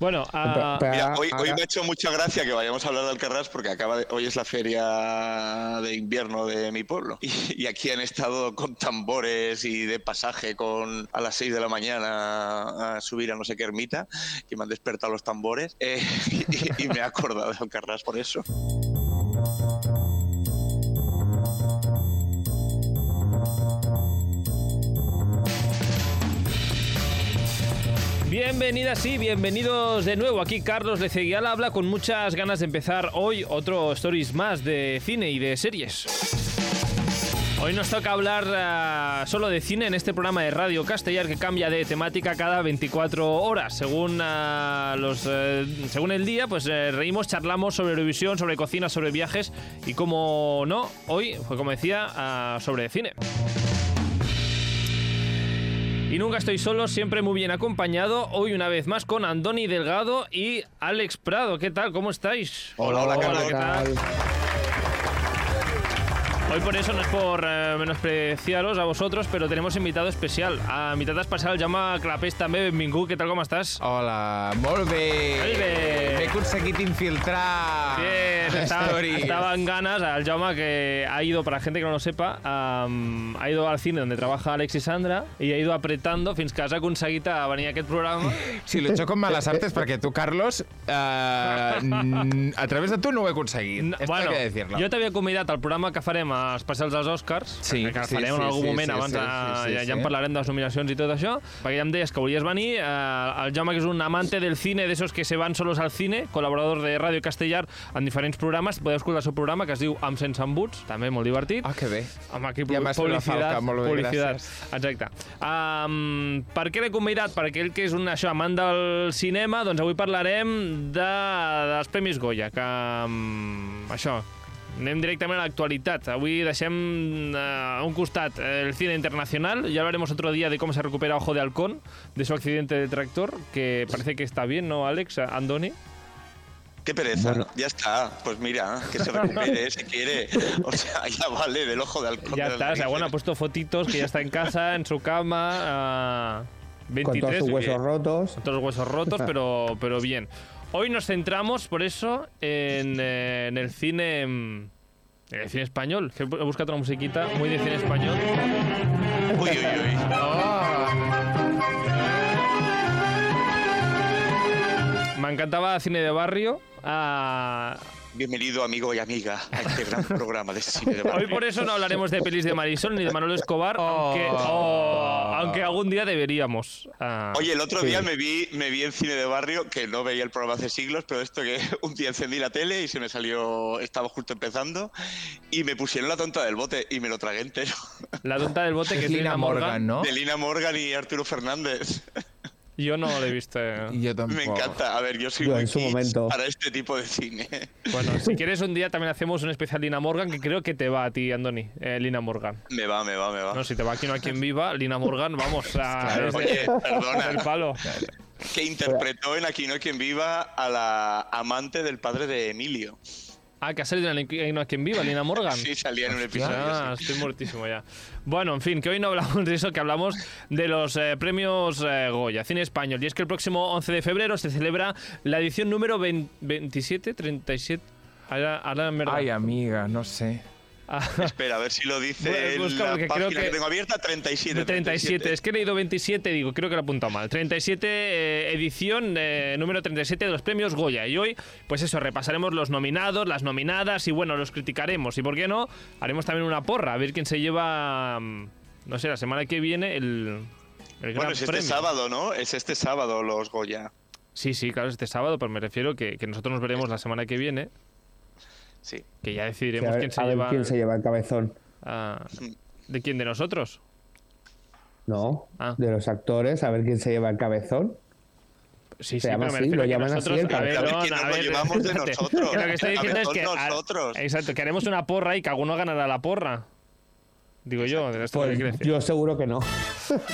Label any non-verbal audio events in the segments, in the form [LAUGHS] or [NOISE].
Bueno, ah, Mira, hoy, hoy ahora- me ha hecho mucha gracia que vayamos a hablar de Alcarrás porque acaba de- hoy es la feria de invierno de mi pueblo. [LAUGHS] Y, y aquí han estado con tambores y de pasaje con a las 6 de la mañana a subir a no sé qué ermita, que me han despertado los tambores. eh, [LAUGHS] y, y me he acordado de Alcarrás por eso. Bienvenidas y bienvenidos de nuevo. Aquí Carlos Leceguial habla con muchas ganas de empezar hoy otro Stories más de cine y de series. Hoy nos toca hablar ah, solo de cine en este programa de Radio Castellar que cambia de temática cada 24 horas. Según, ah, los, eh, según el día, pues eh, reímos, charlamos sobre Eurovisión, sobre cocina, sobre viajes y como no, hoy fue como decía, ah, sobre cine. Y nunca estoy solo, siempre muy bien acompañado. Hoy una vez más con Andoni Delgado y Alex Prado. ¿Qué tal? ¿Cómo estáis? Hola, hola, Carlos. ¿qué tal? Hoy por eso no es por eh, menospreciaros a vosotros, pero tenemos invitado especial. A mitad especial Jaume Clapés també, benvingut. Què tal, com estàs? Hola, molt bé. Molt bé. M'he aconseguit infiltrar Bien, estaba, estaba en ganas. Al Jaume que ha ido, para gente que no lo sepa, am, ha ido al cine donde trabaja Alex y Sandra y ha ido apretando fins que has aconseguit a venir a aquest programa. Sí, lo he hecho con malas artes perquè tu, Carlos, mm, a través de tu no ho he aconseguit. No, Esto hay que decirlo. jo t'havia convidat al programa que farem a especials dels Oscars, Sí, que, que sí, farem sí, en algun sí, moment sí, abans, sí, sí, sí, ja, ja sí. en parlarem de les nominacions i tot això, perquè ja em deies que volies venir, eh, el Jaume que és un amante del cine, de esos que se van solos al cine, col·laborador de Ràdio Castellar en diferents programes, podeu escoltar el seu programa que es diu Amb sense embuts, també molt divertit. Ah, que bé. Amb aquí Ja falca, molt bé, publicitat. gràcies. Exacte. Um, per què l'he convidat? Perquè ell que és un això, amant del cinema, doncs avui parlarem de, dels Premis Goya, que um, això, anem directament a l'actualitat. Avui deixem uh, a un costat eh, el cine internacional, ya hablaremos otro día de cómo se recupera Ojo de Halcón, de su accidente de tractor, que parece que está bien, ¿no, Alex? Andoni. Qué pereza, ya está. Pues mira, que se recupere [LAUGHS] si quiere. O sea, ya vale del ojo de halcón. Ya de está, o sea, bueno, ha puesto fotitos que ya está en casa, en su cama. ah, con 23, todos sus huesos bien. rotos. Con todos los huesos rotos, pero, pero bien. Hoy nos centramos, por eso, en, eh, en el cine. mm, En el cine español. Que he buscado una musiquita muy de cine español. Uy, uy, uy. Me encantaba cine de barrio. ah, Bienvenido, amigo y amiga, a este gran [LAUGHS] programa de cine de hoy por eso no hablaremos de pelis de Marisol ni de Manolo Escobar, aunque, oh, aunque algún día deberíamos. ah. Oye, el otro día me vi, me vi en cine de barrio, que no veía el programa hace siglos, pero esto que [LAUGHS] un día encendí la tele y se me salió, estaba justo empezando, y me pusieron la tonta del bote y me lo tragué entero. La tonta del bote que Es es Lina Morgan, ¿no? De Lina Morgan y Arturo Fernández. Yo no lo he visto. eh. Y [LAUGHS] yo tampoco. Me encanta. A ver, yo soy Yo muy en su kids momento. para este tipo de cine. [LAUGHS] Bueno, si quieres un día también hacemos un especial Lina Morgan que creo que te va a ti, Andoni. eh, Lina Morgan. Me va, me va, me va. No, si te va aquí no a quien viva, Lina Morgan, vamos a. [LAUGHS] Claro. es de- Oye, perdona. palo. Que interpretó en Aquí no hay quien viva a la amante del padre de Emilio. Ah, que ha salido en el- no a quien viva, Lina Morgan. Sí, salía en un episodio. Ah, sí. estoy muertísimo ya. Bueno, en fin, que hoy no hablamos de eso, que hablamos de los eh, premios eh, Goya, cine español. Y es que el próximo 11 de febrero se celebra la edición número 20 27, 37. Ahora, ahora en verdad. Ay, amiga, no sé. [LAUGHS] Espera, a ver si lo dice en busca, la página creo que... que- tengo abierta, 37. De 37. Es que he leído 27, digo, creo que lo he apuntado mal. 37 eh, edición eh, número 37 de los premios Goya. Y hoy, pues eso, repasaremos los nominados, las nominadas y bueno, los criticaremos. Y por qué no, haremos también una porra, a ver quién se lleva, mm, no sé, la semana que viene el, el Bueno, es este premio. sábado, ¿no? Es este sábado los Goya. Sí, sí, claro, es este sábado, pero me refiero que, que nosotros nos veremos la semana que viene, Sí. que ya Sí, decidiremos a ver, quién se a ver lleva... quién se lleva el cabezón. ah, ¿De quién? ¿De nosotros? No, Ah. de los actores, a ver quién se lleva el cabezón. Sí, Se sí, llama pero así, lo llaman así, nosotros- el a ver, cabezón. no, A ver quién a nos lo ver, llevamos de nosotros. Lo que estoy diciendo es que... nosotros. Exacto, que haremos una porra y que alguno ganará la porra. Digo yo, de esto Pues decir. yo seguro que no.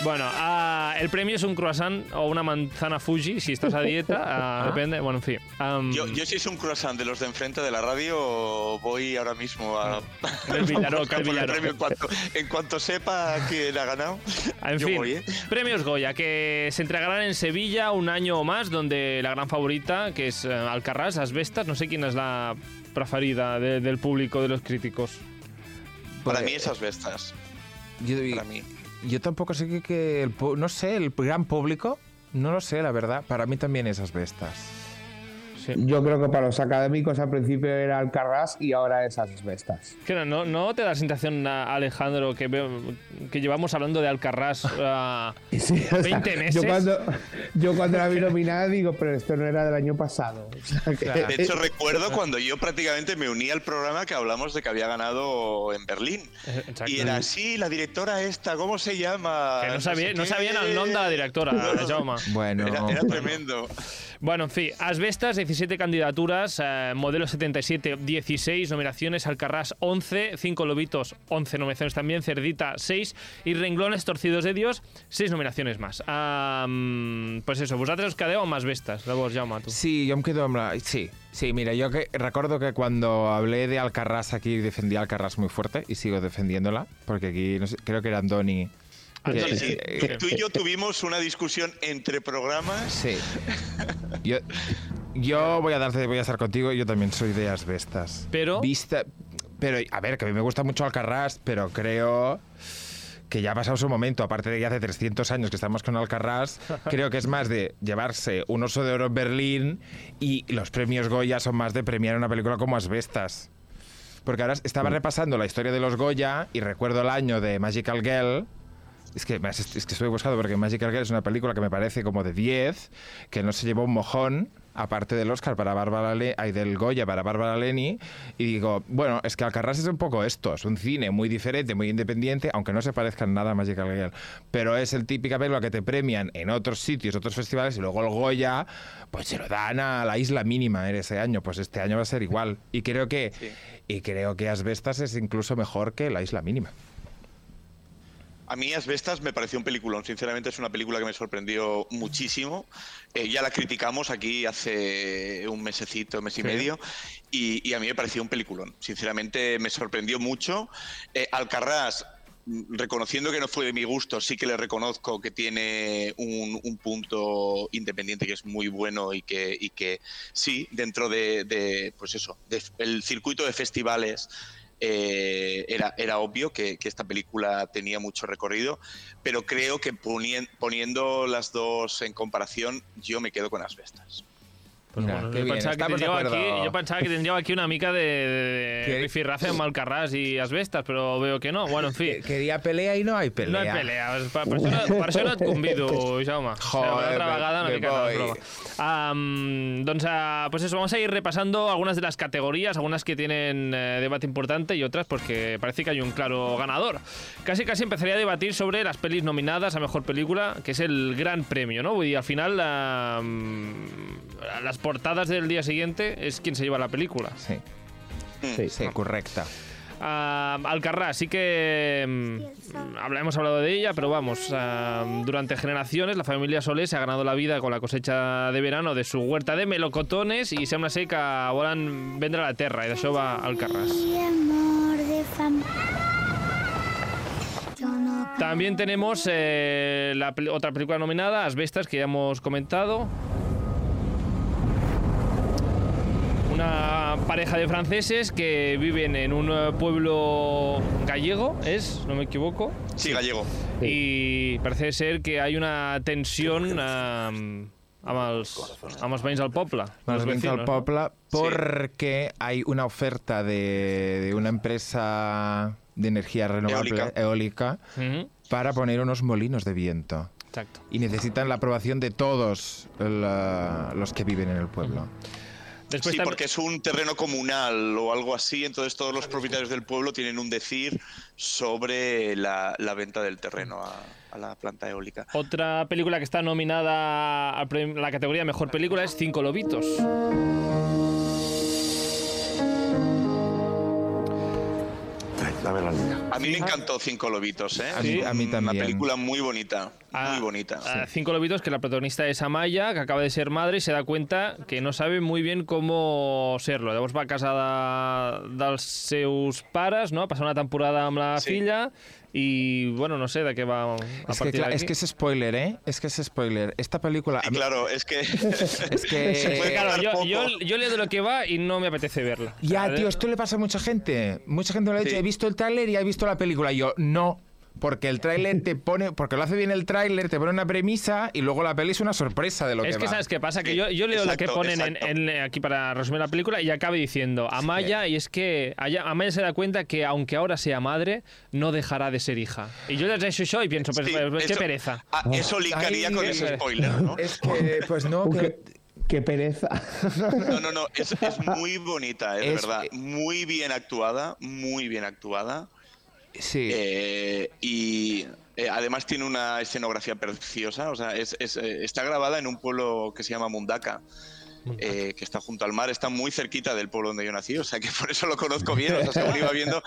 Bueno, ah, Ah, el premio es un croissant o una manzana Fuji, si estás a dieta, [LAUGHS] ah, depende, bueno, en fin. Am, Yo, yo si es un croissant de los de enfrente de la radio, voy ahora mismo a... Del [LAUGHS] Villaroca, a el Villaroca. premio en cuanto, en cuanto sepa quién ha ganado, En yo fin, voy, ¿eh? premios Goya que se entregarán en Sevilla un año o más, donde la gran favorita, que es eh, Alcarrás, Asbestas, no sé quién es la preferida de- del público, de los críticos. Para mí esas bestas, Yo, para mí. yo tampoco sé que, que el, no sé, el gran público, no lo sé, la verdad. Para mí también esas bestas. Sí. Yo creo que para los académicos al principio era Alcarrás y ahora es Asbestas. Que no, no, ¿no te da la sensación, Alejandro, que, que llevamos hablando de Alcarrás [LAUGHS] ah, Sí, o sea, 20 meses. Yo cuando, yo cuando la vi [LAUGHS] nominada digo, pero esto no era del año pasado. O sea, que- Claro. De hecho, [LAUGHS] recuerdo cuando yo prácticamente me uní al programa que hablamos de que había ganado en Berlín. Eh, exacto. Y era así, la directora esta, ¿cómo se llama? que no, sabía, no sabían el nombre de la directora, Jaume. Bueno, Era, era tremendo. Bueno, en fin, Asbestas, 17 candidaturas, eh, Modelo 77, 16 nominaciones, Alcarrás, 11, 5 Lobitos, 11 nominaciones también, Cerdita, 6 y Renglones Torcidos de Dios, 6 nominaciones más. Mm, pues eso, vosaltres os quedeu amb Asbestas, llavors, Jaume, tu. Sí, yo me quedo amb la... Sí, sí, mira, yo que recuerdo que cuando hablé de Alcarrás aquí defendí a Alcarrás muy fuerte y sigo defendiéndola, porque aquí no sé, creo que era Andoni. Sí, eh, tú y yo tuvimos una discusión entre programas. Sí. Yo, yo voy a darte, voy a estar contigo, yo también soy de asbestas. Pero- Vista, pero, a ver, que a mí me gusta mucho Alcarrás, pero creo que ya ha pasado su momento, aparte de que hace 300 años que estamos con Alcarrás, [LAUGHS] creo que es más de llevarse un oso de oro en Berlín y los premios Goya son más de premiar una película como Asbestas. Porque ahora estaba repasando la historia de los Goya y recuerdo el año de Magical Girl. Es que, es que estoy buscando porque Magical Girl es una película que me parece como de 10, que no se llevó un mojón, aparte del Oscar para Bárbara Le ay, del Goya para Bárbara Leni. Y digo, bueno, es que Alcarrás es un poco esto, es un cine muy diferente, muy independiente, aunque no se parezca en nada a Magical Girl. Pero es el típica película que te premian en otros sitios, otros festivales, y luego el Goya, pues se lo dan a la isla mínima en ese año. Pues este año va a ser igual. Y creo que, y creo que Asbestas es incluso mejor que la isla mínima. A mí Asbestas me pareció un peliculón. Sinceramente es una película que me sorprendió muchísimo. Eh, ya la criticamos aquí hace un mesecito, mes y Sí. medio, y, y a mí me pareció un peliculón. Sinceramente me sorprendió mucho. Eh, Alcarrás, mm, reconociendo que no fue de mi gusto, sí que le reconozco que tiene un, un punto independiente que es muy bueno y que, y que sí, dentro de, de, pues eso, de- el circuito de festivales eh, era, era obvio que, esta película tenía mucho recorrido, pero creo que ponien- poniendo las dos en comparación, yo me quedo con Asbestas. Pues Mira, bueno, jo, bien, pensava que tindríeu aquí, acuerdo. jo pensava que tindríeu aquí una mica de, de, Que- rifirrafe amb Alcarràs i Asbestas, però veo que no. Bueno, en fi, Quería pelea y no hay pelea. no hi pelea. Per, per, això, no, per això no et convido, Jaume. Joder, me- vegada una me mica voy. broma. Am, doncs, ah, pues eso, vamos a ir repasando algunas de las categorías, algunas que tienen eh, debate importante y otras pues que parece que hay un claro ganador. Casi casi empezaría a debatir sobre las pelis nominadas a Mejor Película, que es el gran premio, ¿no? Y al final am, las portadas del día siguiente es quien se lleva la película. Sí, Sí. sí, correcta. Alcarrás, sí que mm, habla- hemos hablado de ella, pero vamos, ah, durante generaciones la familia Solé se ha ganado la vida con la cosecha de verano de su huerta de melocotones y sembla ser que volen vendre la va Alcarràs. Y de fam. Yo no También tenemos eh, la pel- otra película nominada, Asbestas, que ya hemos comentado. Una pareja de franceses que viven en un eh, pueblo gallego, ¿es? No me equivoco. Sí, gallego. i parece ser que hay una tensión um, amb, els, amb els veïns del poble. Porque hay una oferta de, de una empresa de energía renovable Eólica. eólica Mhm, para poner unos molinos de viento. Exacto. Y necesitan la aprobación de todos la- los que viven en el pueblo. Después sí, porque es un terreno comunal o algo así, entonces todos los propietarios del pueblo tienen un decir sobre la, la venta del terreno a, a la planta eólica. Otra película que está nominada a la categoría Mejor Película es Cinco Lobitos. Dame la. A mí me encantó Cinco Lobitos, ¿eh? A mí- a mí Una también. película muy bonita, a- muy bonita. a Cinco Lobitos, que la protagonista es Amaya, que acaba de ser madre y se da cuenta que no sabe muy bien cómo serlo. Llavors va a casa de, dels seus pares, no? a passar una temporada amb la Sí. filla i, bueno, no sé de què va a Es que, es que es spoiler, ¿eh? Es que es spoiler. Esta película... Y claro, es que [LAUGHS] Es que... [LAUGHS] Se puede Claro, quedar yo, poco. yo, yo leo de lo que va y no me apetece verla. Ya, ¿Sabes? tío, esto le pasa a mucha gente. Mucha gente me lo ha dicho, Sí. he visto el tráiler y he visto la película. Y yo, no. Porque el tráiler te pone, porque lo hace bien el tráiler, te pone una premisa y luego la peli es una sorpresa de lo Es que que va. sabes qué pasa, que Sí, yo, yo leo lo que exacto, ponen en, exacto. en- aquí para resumir la película y acabe diciendo Amaya y es que Aya- Amaya se da cuenta que aunque ahora sea madre, no dejará de ser hija. Y yo les he eso y pienso, Sí, pues, qué eso- pereza. ah, eso linkaría Ay, con eh, ese spoiler, ¿no? [LAUGHS] Es que, pues no, [LAUGHS] que- qué, qué pereza. No, no, no, es, es muy bonita, es, Es- verdad. Muy bien actuada, muy bien actuada. Sí. Eh, y eh, además tiene una escenografía preciosa. O sea, es, es, eh, está grabada en un pueblo que se llama Mundaka. eh, que está junto al mar, está muy cerquita del pueblo donde yo nací, o sea que [LAUGHS] por eso lo conozco bien, o sea, según iba viendo,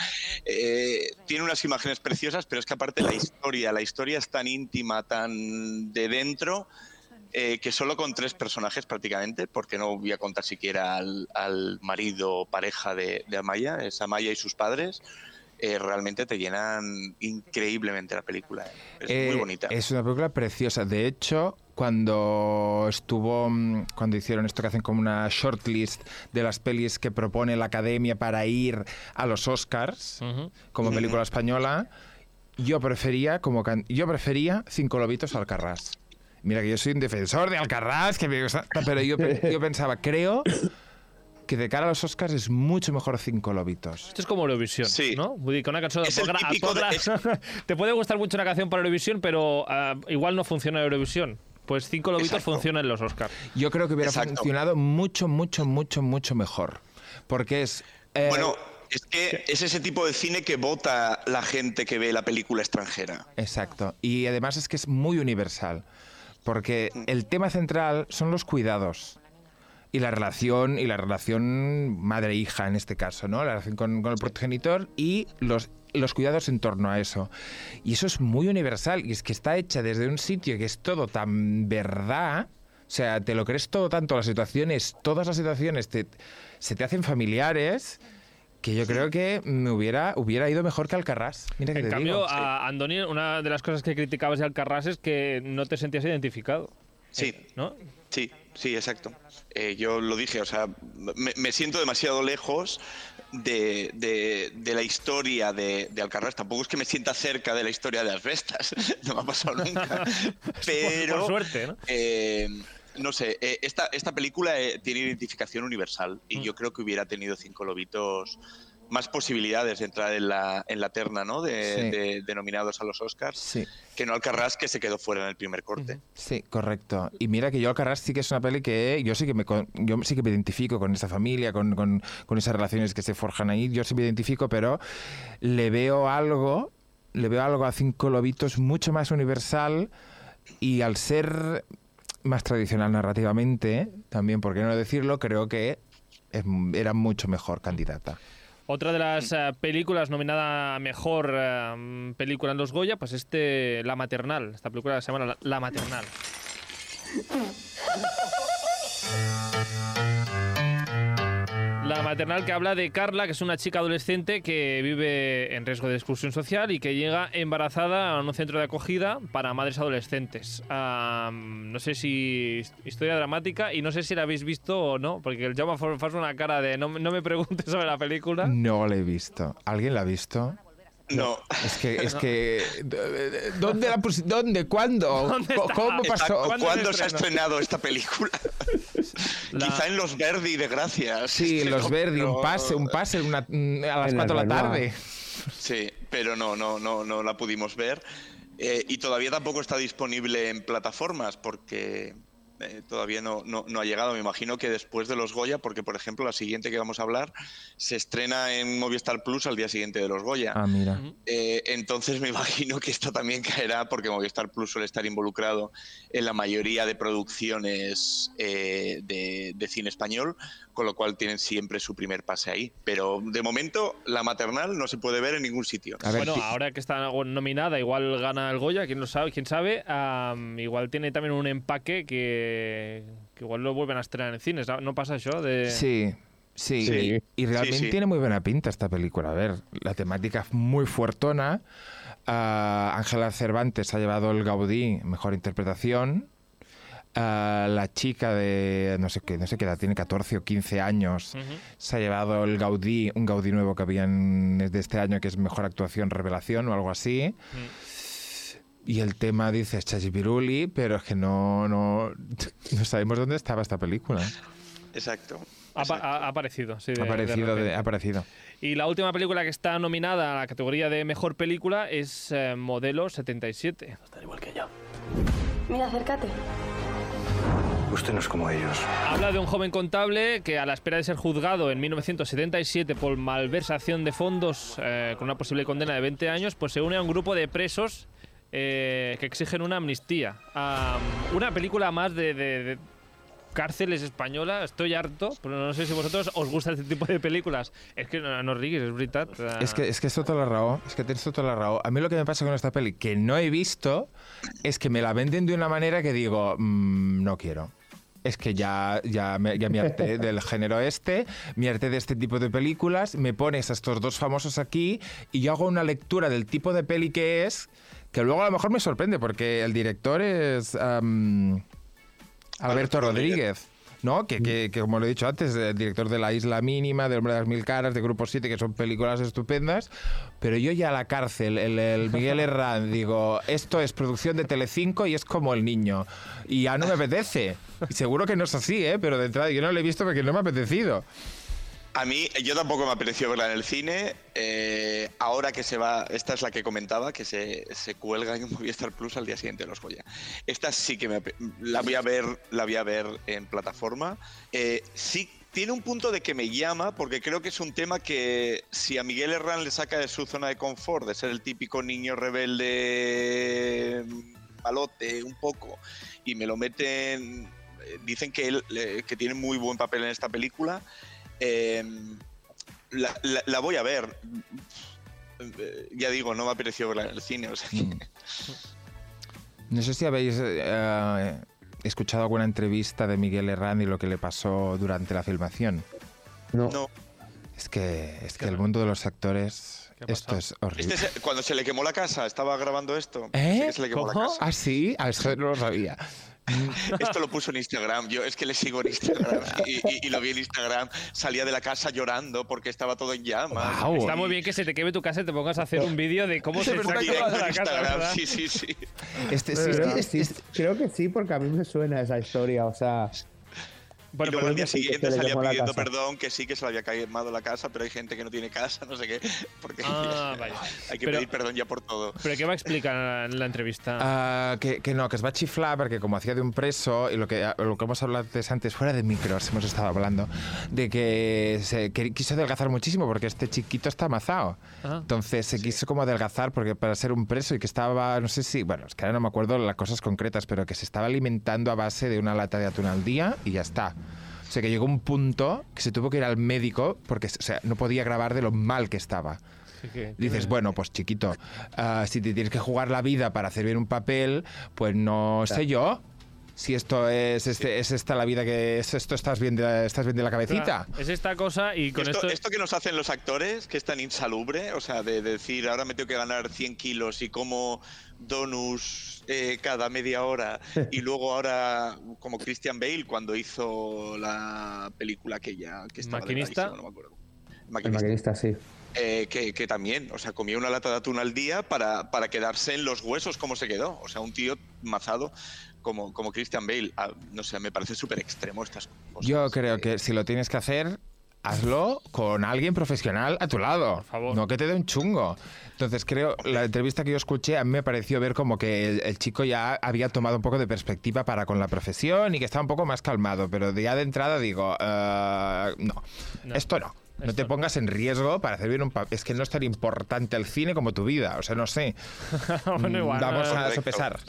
eh, tiene unas imágenes preciosas, pero es que aparte la historia, la historia es tan íntima, tan de dentro, eh, que solo con tres personajes prácticamente, porque no voy a contar siquiera al, al marido o pareja de, de Amaya, es Amaya y sus padres, eh, realmente te llenan increíblemente la película. eh. Es Eh, muy bonita. Es una película preciosa. De hecho, cuando estuvo, mm, cuando hicieron esto que hacen como una shortlist de las pelis que propone la Academia para ir a los Oscars, como película española, yo prefería, como can- yo prefería Cinco Lobitos a Alcarrás. Mira que yo soy un defensor de Alcarrás, que me gusta, pero yo, yo pensaba, creo que de cara a los Oscars es mucho mejor Cinco Lobitos. Esto es como Eurovisión, Sí. ¿no? Que una canción Es el podrá- típico de- podrá- [LAUGHS] te puede gustar mucho una canción para Eurovisión, pero ah, igual no funciona en Eurovisión. Pues Cinco Lobitos Exacto. funciona en los Oscars. Yo creo que hubiera Exacto. funcionado mucho, mucho, mucho, mucho mejor. Porque es... eh, Bueno, es que es ese tipo de cine que vota la gente que ve la película extranjera. Exacto. Y además es que es muy universal. Porque el tema central son los cuidados. Y la relación, y la relación madre-hija en este caso, ¿no? La relación con, con el progenitor y los, los cuidados en torno a eso. Y eso es muy universal. Y es que está hecha desde un sitio que es todo tan verdad. O sea, te lo crees todo tanto, las situaciones, todas las situaciones te, se te hacen familiares que yo creo que me hubiera, hubiera ido mejor que Alcarrás. Mira que En te cambio, digo. a Andoni, una de las cosas que criticabas de Alcarrás es que no te sentías identificado, Sí, ¿no? sí, sí, exacto. Eh, yo lo dije, o sea, me, me siento demasiado lejos de, de- de la historia de, de Alcarrás. Tampoco es que me sienta cerca de la historia de las bestas, [LAUGHS] no me ha pasado nunca. [LAUGHS] Pero, Por suerte, ¿no? eh, no sé, eh, esta, esta película tiene identificación universal Mm. y yo creo que hubiera tenido cinco lobitos más posibilidades de entrar en la, en la terna ¿no? de, Sí. de- de nominados a los Oscars Sí, que no Alcarrás que se quedó fuera en el primer corte. sí, correcto. Y mira que yo Alcarrás sí que es una peli que yo sí que me, yo sí que me identifico con esa familia, con, con- con esas relaciones que se forjan ahí. Yo sí me identifico, pero le veo algo, le veo algo a Cinco Lobitos mucho más universal y al ser más tradicional narrativamente, también, por qué no decirlo, creo que es- era mucho mejor candidata. Otra de las eh, películas nominada a mejor eh, película en los Goya, pues este La Maternal. Esta película se llama La, La Maternal. [LAUGHS] La maternal que habla de Carla, que es una chica adolescente que vive en riesgo de exclusión social y que llega embarazada a un centro de acogida para madres adolescentes. Ah, no sé si his- historia dramática y no sé si la habéis visto o no, porque el Jaume fa fa una cara de no, no me preguntes sobre la película. No la he visto. ¿Alguien la ha visto? No, Es que, es que, ¿dónde la ¿Dónde? ¿Cuándo? [LAUGHS] ¿Dónde? ¿Cómo pasó? ¿Cuándo ¿Cuándo, se se ha estrenado esta película? [LAUGHS] La- Quizá en los Verdi de Gracias. Sí, Pero- los Verdi, un pase, un pase una- mm, a las En 4 de la tarde. Sí, pero no, no, no, no la pudimos ver. Eh, y todavía tampoco está disponible en plataformas porque eh, todavía no, no, no ha llegado. Me imagino que después de los Goya, porque por ejemplo la siguiente que vamos a hablar se estrena en Movistar Plus al día siguiente de los Goya. Ah, mira. Eh, entonces me [LAUGHS] imagino que esto también caerá porque Movistar Plus suele estar involucrado en la mayoría de producciones eh, de, de cine español, con lo cual tienen siempre su primer pase ahí. Pero de momento, la maternal no se puede ver en ningún sitio. A ver, bueno, sí. ahora que está nominada, igual gana el Goya, quién lo sabe, quién sabe. igual tiene también un empaque que, que igual lo vuelven a estrenar en cines. ¿No pasa eso? De... Sí, sí. Sí. Y, y realmente Sí, sí. tiene muy buena pinta esta película. A ver, la temática es muy fuertona. Ah, Ángela Cervantes ha llevado el Gaudí, mejor interpretación. Ah, la chica de no sé qué, no sé qué edad, tiene 14 o 15 años, se ha llevado el Gaudí, un Gaudí nuevo que habían de este año que es mejor actuación revelación o algo así. Y el tema dice Chachipiruli, pero es que no, no, [LAUGHS] no sabemos dónde estaba esta película. Exacto. Ha, aparecido, sí. de- Ha aparecido, de- repente. ha aparecido. Y la última película que está nominada a la categoría de mejor película es eh, Modelo 77. Mira, acércate. Usted no es como ellos. Habla de un joven contable que a la espera de ser juzgado en 1977 por malversación de fondos eh, con una posible condena de 20 años, pues se une a un grupo de presos eh, que exigen una amnistía. Am, una película más de, de- de cárceles española, estoy harto, pero no sé si vosotros os gusta este tipo de películas. Es que no, no es verdad. Es que, es que esto toda la raó, es que tienes toda la raó. A mí lo que me pasa con esta peli, que no he visto, es que me la venden de una manera que digo, "Mm, no quiero. Es que ya, ya, me, ya me harté [LAUGHS] del género este, me harté de este tipo de películas, me pones a estos dos famosos aquí y yo hago una lectura del tipo de peli que es, que luego a lo mejor me sorprende, porque el director es am, Alberto Rodríguez. ¿no? Que, que- que, como lo he dicho antes, el director de La Isla Mínima, de Hombre de las Mil Caras, de Grupo 7, que son películas estupendas, pero yo ya a la cárcel, el, el Miguel Herrán, [LAUGHS] digo, esto es producción de Telecinco y es como el niño, y ya no me apetece. Y seguro que no es así, ¿eh? pero de entrada yo no lo he visto porque no me ha apetecido. A mí, yo tampoco me apeteció verla en el cine. eh, ahora que se va, esta es la que comentaba, que se, se cuelga en Movistar Plus al día siguiente de los Goya. Esta sí que me, la voy a ver, la voy a ver en plataforma. Eh, sí tiene un punto de que me llama, porque creo que es un tema que si a Miguel Herrán le saca de su zona de confort, de ser el típico niño rebelde, malote, un poco, y me lo meten, eh, dicen que él que tiene muy buen papel en esta película. Eh, la, la- la voy a ver. Ya digo, no me apeteció verla en el cine. O sea que-. [LAUGHS] No sé si habéis eh, escuchado alguna entrevista de Miguel Herrán y lo que le pasó durante la filmación. No. no. Es que, es que el mundo de los actores, ¿Qué ha esto pasado? es horrible. Este es- cuando se le quemó la casa, estaba grabando esto. ¿Eh? Que se le quemó la casa. ¿Ah, sí? Ah, eso no lo sabía. [LAUGHS] Esto lo puso en Instagram. Yo es que le sigo en Instagram y, y- y lo vi en Instagram. Salía de la casa llorando porque estaba todo en llamas. Está muy bien que se te queme tu casa y te pongas a hacer un vídeo de cómo se De está quemando la casa. Sí, sí, sí. Este, sí, Creo que es que- sí, creo que sí, porque a mí me suena esa historia. O sea, Bueno, y luego al día sí, siguiente salía pidiendo perdón, que sí que se le había quemado la casa, pero hay gente que no tiene casa, no sé qué. [LAUGHS] Porque Ah, vale. hay que Pero- pedir perdón ya por todo. ¿Pero qué va a explicar en la entrevista? Ah, que, que no, que es va a chiflar porque como hacía de un preso y lo que, lo que hemos hablado antes, antes fuera de micros hemos estado hablando de que se que quiso adelgazar muchísimo porque este chiquito está amazado. Ah. Entonces se quiso como adelgazar porque para ser un preso y que estaba, no sé si, bueno, es que ahora no me acuerdo las cosas concretas, pero que se estaba alimentando a base de una lata de atún al día y ya está. O sea que llegó un punto que se tuvo que ir al médico porque o sea, no podía grabar de lo mal que estaba. Dices, bueno, pues chiquito, ah, si te tienes que jugar la vida para hacer bien un papel, pues no sé yo. Si esto es, este, es esta la vida que es esto, estás bien de, estás bien de la cabecita. Es esta cosa y con esto, esto... esto que nos hacen los actores, que es tan insalubre, o sea, de, decir, ahora me tengo que ganar 100 kilos y como donuts eh, cada media hora, [LAUGHS] y luego ahora, como Christian Bale, cuando hizo la película aquella que estaba ¿Maquinista? no me acuerdo. el maquinista sí. Eh, que, que también, o sea, comía una lata de atún al día para, para quedarse en los huesos como se quedó. O sea, un tío mazado como, como Christian Bale. Ah, no sé, me parece súper extremo estas cosas. Yo creo que si lo tienes que hacer, hazlo con alguien profesional a tu lado. Por favor. No que te dé un chungo. Entonces creo, la entrevista que yo escuché, a mí me pareció ver como que el, el chico ya había tomado un poco de perspectiva para con la profesión y que estaba un poco más calmado. Pero de ya de entrada digo, no, No. esto no. No te pongas en riesgo para hacer bien un papel. Es que no es tan importante el cine como tu vida. O sea, no sé. [LAUGHS] bueno, igual. Vamos no, a sopesar.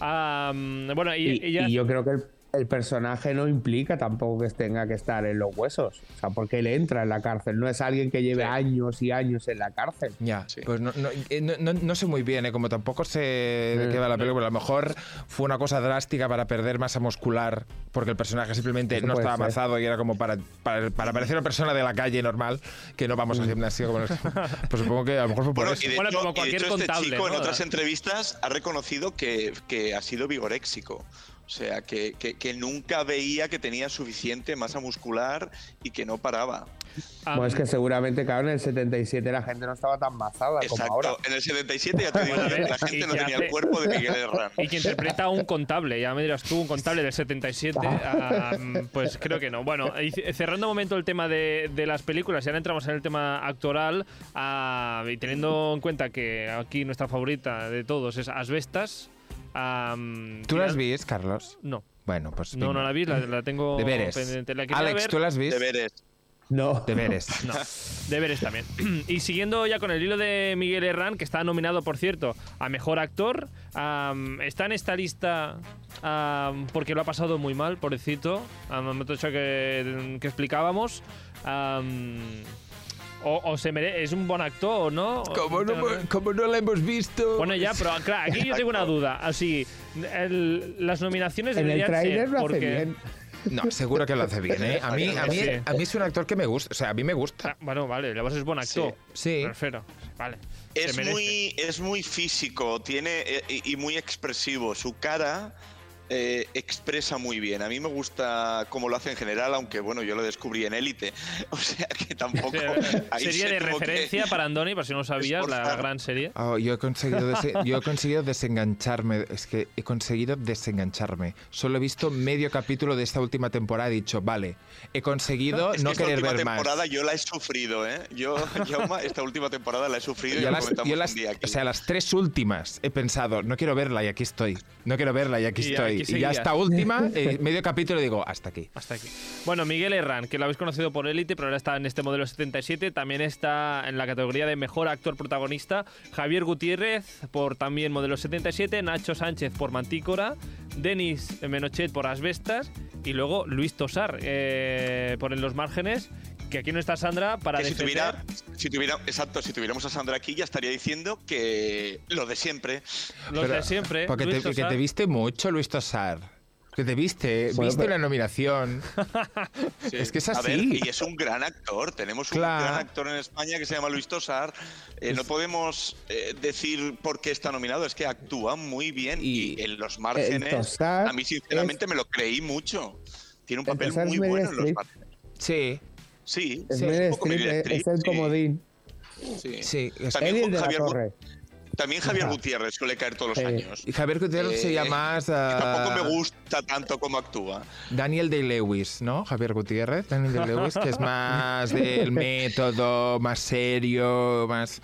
Mm, bueno, y, Y, y ya... y yo creo que el, el personaje no implica tampoco que tenga que estar en los huesos. O sea, porque él entra en la cárcel. No es alguien que lleve Sí. años y años en la cárcel. Ya, Sí. pues no, no, eh, no- no- no sé muy bien, ¿eh? como tampoco sé de qué va la película. A lo mejor fue una cosa drástica para perder masa muscular, porque el personaje simplemente Eso no estaba ser. amasado y era como para, para, para parecer una persona de la calle normal, que no vamos al gimnasio. Como [LAUGHS] pues supongo que a lo mejor fue por Bueno, eso. y de Bueno, hecho, como y de cualquier hecho este contable, chico en otras entrevistas ha reconocido que, que ha sido vigoréxico. O sea, que, que- que nunca veía que tenía suficiente masa muscular y que no paraba. Ah, Bueno, es que seguramente, claro, en el 77 la gente no estaba tan basada como ahora. En el 77 ya te digo Bueno, la y gente no que tenía hace- el cuerpo de Miguel Herrán. [LAUGHS] Y que interpreta a un contable, ya me dirás tú, un contable del 77, [LAUGHS] ah, pues creo que no. Bueno, y cerrando un momento el tema de, de las películas, y ahora entramos en el tema actoral, ah, y teniendo en cuenta que aquí nuestra favorita de todos es Asbestas. ¿Tú la has visto, Carlos? No, Bueno, pues. no, no la vi, la, la tengo Deberes. pendiente. La Alex, ver- ¿tú la has visto? Deberes. No. Deberes. [LAUGHS] No, deberes también. [CLEARS THROAT] y siguiendo ya con el hilo de Miguel Herrán, que está nominado, por cierto, a Mejor Actor, está en esta lista porque lo ha pasado muy mal, pobrecito, otro hecho que, que explicábamos. am, o, o se mere- es un buen actor, ¿no? Como no, como no la hemos visto. Bueno, ya, pero claro, aquí yo tengo una duda. Así, el- las nominaciones En el ser lo hace porque... bien. No, seguro que lo hace bien, ¿eh? A mí, a mí, Sí. a mí es un actor que me gusta. O sea, a mí me gusta. Ah, Bueno, vale, la voz es buen actor. Sí. Me refiero. Vale. Es merece. muy, es muy físico tiene, eh, y, y muy expresivo. Su cara eh, expresa muy bien. A mí me gusta cómo lo hace en general, aunque bueno, yo lo descubrí en Élite. [LAUGHS] O sea que tampoco. [LAUGHS] ahí serie se de referencia para Andoni, por si no lo sabías, la gran serie. Oh, yo, he conseguido yo he conseguido desengancharme. Es que he conseguido desengancharme. Solo he visto medio capítulo de esta última temporada y he dicho, vale, he conseguido Es que no esta querer última ver más. temporada yo la he sufrido, ¿eh? Yo, [LAUGHS] Jauma, esta última temporada la he sufrido y Yo lo las, comentamos yo las- un día aquí. o sea, las tres últimas he pensado, no quiero verla y aquí estoy. No quiero verla y aquí Y estoy. Y ya esta última, [LAUGHS] eh, medio capítulo, digo, hasta aquí. Hasta aquí. Bueno, Miguel Herrán, que lo habéis conocido por Élite, pero ahora está en este modelo 77. También está en la categoría de mejor actor protagonista. Javier Gutiérrez por también modelo 77. Nacho Sánchez por Mantícora. Denis Menochet por Asbestas. Y luego Luis Tosar eh, por En los Márgenes. Que aquí no está Sandra para Que si tuviera, si tuviera, exacto, si tuviéramos a Sandra aquí ya estaría diciendo que lo de siempre. Los Pero- de siempre. Porque Luis te, que Tosar. te viste mucho, Luis Tosar. Que te viste, Bueno, viste pero- la nominación. Sí. [LAUGHS] Es que es A ver, así. y es un gran actor. Tenemos un gran actor en España que se llama Luis Tosar. Eh, no podemos eh, decir por qué está nominado, es que actúa muy bien. Y, Y- en los márgenes, Tosar a mí sinceramente me lo creí mucho. Tiene un el papel muy bueno en los márgenes. Sí, Sí, Es sí, Meryl un poco Streep, Meryl es, es el sí, comodín. sí. sí. es- También Él y el de la Javier torre. También Javier. Gutiérrez suele caer todos los Sí. años. y Javier Gutiérrez Eh, sería más. tampoco ah, me gusta tanto como actúa. Daniel Day-Lewis, ¿no? Javier Gutiérrez, Daniel Day-Lewis, que es más [LAUGHS] del método, más serio, más.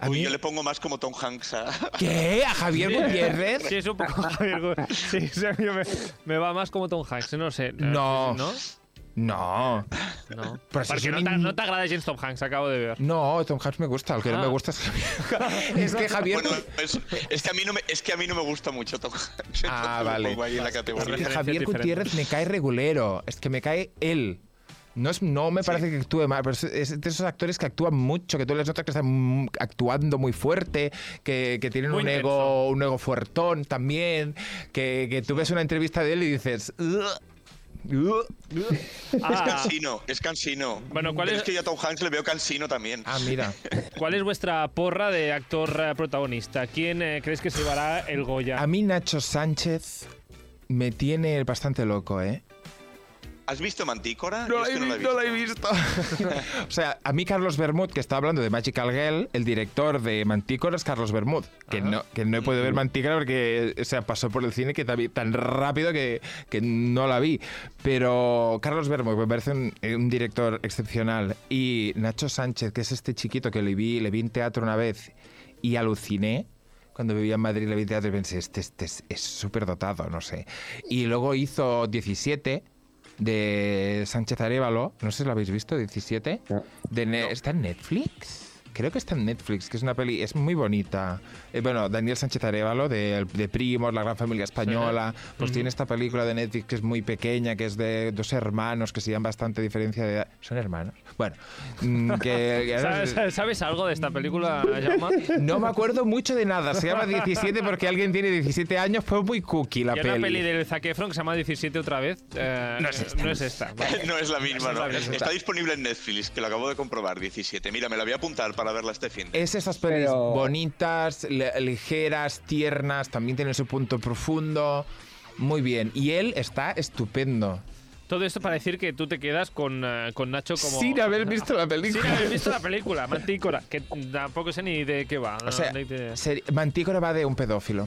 A Uy, mí- yo le pongo más como Tom Hanks a, [LAUGHS] ¿Qué? ¿A Javier Gutiérrez? Sí, es un poco [LAUGHS] Javier Gu- Sí, sí, a mí me, me va más como Tom Hanks, no sé. No. ¿No? No. No. Pero si Porque es un no te, in- no te agrada James Tom Hanks, acabo de ver. No, Tom Hanks me gusta, el que no Ah. me gusta es Javier. [LAUGHS] es que Javier. Bueno, es, es que a mí no me, es que a mí no me gusta mucho Tom Hanks. Ah, [LAUGHS] vale. pongo ahí en la Es que Javier. Gutiérrez me cae regulero. Es que me cae él. No, es, no me parece que actúe mal, pero es, es de esos actores que actúan mucho, que tú les notas que están actuando muy fuerte, que, que tienen Muy un intenso. ego, un ego fuertón también, que, que tú ves una entrevista de él y dices... [LAUGHS] Es Ah, cansino, es cansino. Bueno, ¿cuál es- es que yo a Tom Hanks le veo cansino también. Ah, mira. [LAUGHS] ¿Cuál es vuestra porra de actor eh, protagonista? ¿Quién eh, crees que se llevará el Goya? A mí Nacho Sánchez me tiene bastante loco, ¿eh? ¿Has visto Mantícora? No la, he, no la he visto. [LAUGHS] o sea, a mí Carlos Bermud, que está hablando de Magical Girl, el director de Mantícora es Carlos Bermud, que no, que no he podido ver Mantícora porque o sea, pasó por el cine que tan, rápido que, que no la vi. Pero Carlos Bermud me parece un, un director excepcional. Y Nacho Sánchez, que es este chiquito que le vi, le vi en teatro una vez y aluciné. Cuando vivía en Madrid le vi en teatro y pensé, este, este es- es súper dotado, no sé. Y luego hizo 17 de Sánchez Arevalo, no sé si lo habéis visto, 17. No. De Ne- ¿Está en Netflix? Creo que está en Netflix, que es una peli, es muy bonita. Eh, bueno, Daniel Sánchez Arevalo, de, de Primos, La Gran Familia Española, pues tiene esta película de Netflix que es muy pequeña, que es de dos hermanos que se llevan bastante diferencia de edad. ¿Son hermanos? Bueno, mm, que... que- [LAUGHS] ¿Sabes, sabes algo de esta película, Jaume? no me acuerdo mucho de nada. Se llama 17 porque alguien tiene 17 años. Fue muy cookie la Y hay peli. una peli del Zac Efron que se llama 17 otra vez. eh, No es esta. No es esta. vale. [LAUGHS] No es la misma, No ¿no? es la misma. Está disponible en Netflix, que lo acabo de comprobar, 17. Mira, me la voy a apuntar para verla este fin. Es esas pelis Pero- bonitas, le- ligeras, tiernas, también tiene su punto profundo. Muy bien. Y él está estupendo. Todo esto para decir que tú te quedas con, eh, con Nacho como... Sin haber visto la Sin película. haber visto la película, Mantícora, que tampoco sé ni de qué va. O ¿no? sea, De- Mantícora va de un pedófilo.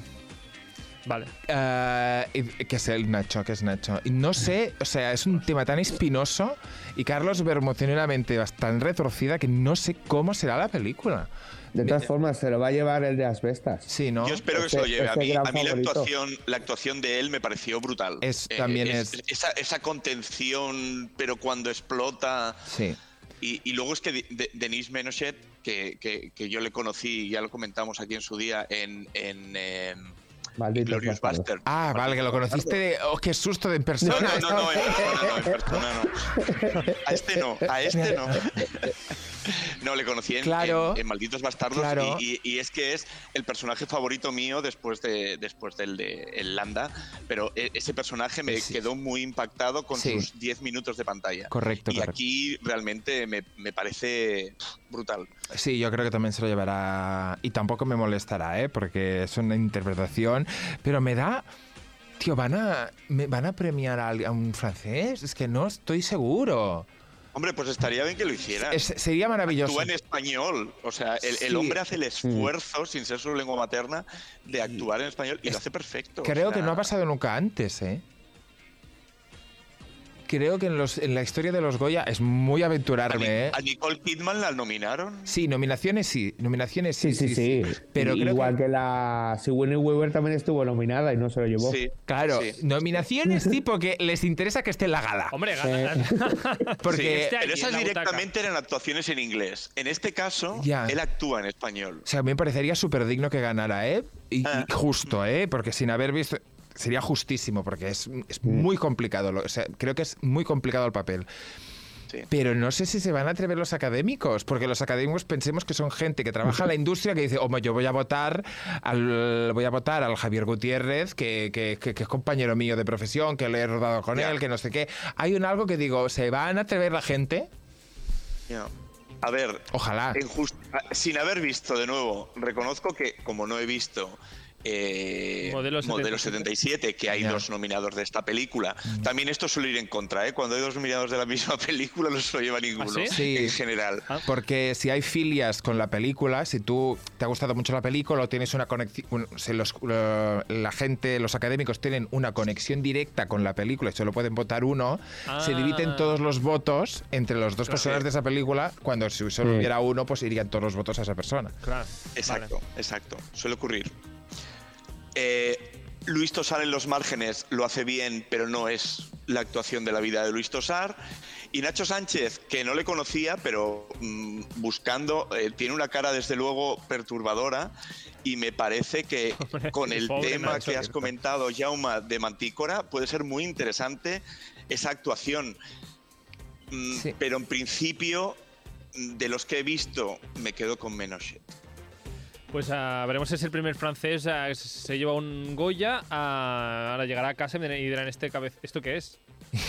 Vale. Eh, y- que es el Nacho, que es Nacho. Y no sé, o sea, es un tema tan espinoso y Carlos Bermúdez tiene una mente bastante retorcida que no sé cómo será la película. De todas formas, se lo va a llevar el de asbestas. Sí, ¿no? Yo espero que se lo lleve. A mí, gran a mí la, actuación, la actuación de él me pareció brutal. Eh, Es- también es- Esa, esa contención, pero cuando explota. Sí. Y, y luego es que de- de- Denis Menochet, que, que- que yo le conocí, ya lo comentamos aquí en su día, en, en eh, Glorious. Bastard. Ah, vale, que lo conociste de... ¡Oh, qué susto de en No, persona! no, no, no, en persona no, en persona no. A este no, a este no. [LAUGHS] No, le conocí en, Claro. en- en Malditos Bastardos Claro. y, y- y es que es el personaje favorito mío después de después del de el Landa, pero e- ese personaje me Sí. quedó muy impactado con Sí. sus 10 minutos de pantalla. Correcto, y correcto. aquí realmente me, me parece brutal. Sí, yo creo que también se lo llevará. Y tampoco me molestará, ¿eh? Porque es una interpretación. Pero me da. Tío, ¿van a, me, ¿van a premiar a un francés? Es que no estoy seguro. Hombre, pues estaría bien que lo hiciera. Es- sería maravilloso. Actúa en español. O sea, el, hombre hace el esfuerzo, sin ser su lengua materna, de actuar en español y Es- lo hace perfecto. o Creo que no ha pasado nunca antes, ¿eh? Creo que en, los, en la historia de los Goya es muy A, aventurarme, Ni- ¿eh? a Nicole Kidman la nominaron. Sí, nominaciones sí, nominaciones sí. Sí, sí, sí. Pero creo Igual que- que, la Sigourney Weaver también estuvo nominada y no se lo llevó. Sí. Claro, Sí. nominaciones sí, porque les interesa que esté en la gala. Hombre, gana. [LAUGHS] Porque, Este Pero esas directamente eran actuaciones en inglés. En este caso, Ya. él actúa en español. o sea, me parecería súper digno que ganara, ¿eh? Y, y Ah. justo, ¿eh? Porque sin haber visto... Sería justísimo, porque es, es muy complicado. lo- O sea, creo que es muy complicado el papel. Sí. Pero no sé si se van a atrever los académicos, porque los académicos pensemos que son gente que trabaja en la [LAUGHS] industria que dice, hombre, yo voy a votar al voy a votar al Javier Gutiérrez, que, que- que- que es compañero mío de profesión, que le he rodado con él, que no sé qué. Hay un algo que digo, ¿se van a atrever la gente? A ver, Ojalá. sin haber visto de nuevo, reconozco que como no he visto eh, Modelo Modelo 77, 77, que hay dos nominados de esta película, también esto suele ir en contra, ¿eh? Cuando hay dos nominados de la misma [LAUGHS] película no se lo lleva ninguno, sí? Sí. en general. Ah. Porque si hay filias con la película, si tú te ha gustado mucho la película o tienes una conexión, si los, lo- la gente, los académicos tienen una conexión directa con la película y solo pueden votar uno, se Ah. dividen todos los votos entre las dos personas de esa película, cuando si solo hubiera uno, pues irían todos los votos a esa persona. Claro. Exacto, exacto. Suele ocurrir. Eh, Luis Tosar en los márgenes lo hace bien, pero no es la actuación de la vida de Luis Tosar. Y Nacho Sánchez, que no le conocía, pero mm, buscando, eh, tiene una cara desde luego perturbadora. Y me parece que [LAUGHS] con el tema Nacho. que has comentado, Jauma, de Mantícora, puede ser muy interesante esa actuación. Mm, Sí. Pero en principio, de los que he visto, me quedo con Menochet. Pues ah, veremos si es el primer francés ah, se lleva un Goya. ah, ahora llegará a casa y dirán, ¿este cabez ¿esto qué es?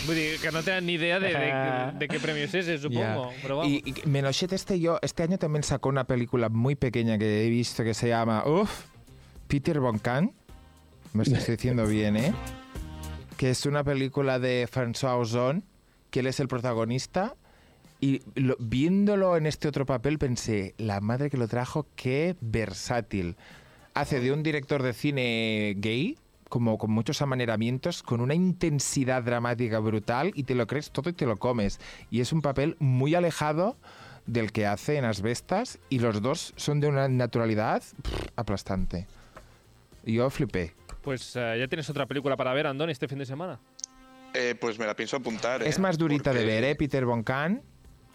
Que no tengan ni idea de, de, [LAUGHS] de qué premio es ese, supongo. Ya. Pero vamos. Y, y Menochet este yo este año también sacó una película muy pequeña que he visto que se llama Uf, Peter Von Kahn. Me estoy diciendo bien, ¿eh? Que es una película de François Ozon, que él es el protagonista. Y lo- viéndolo en este otro papel pensé, la madre que lo trajo, qué versátil. Hace de un director de cine gay, como con muchos amaneramientos, con una intensidad dramática brutal y te lo crees todo y te lo comes. Y es un papel muy alejado del que hace en Asbestas y los dos son de una naturalidad pff, aplastante. Yo flipé. Pues ah, ya tienes otra película para ver, Andón, este fin de semana. Eh, pues me la pienso apuntar. Es ¿eh? más durita de ver, ¿eh? Peter Von Kahn,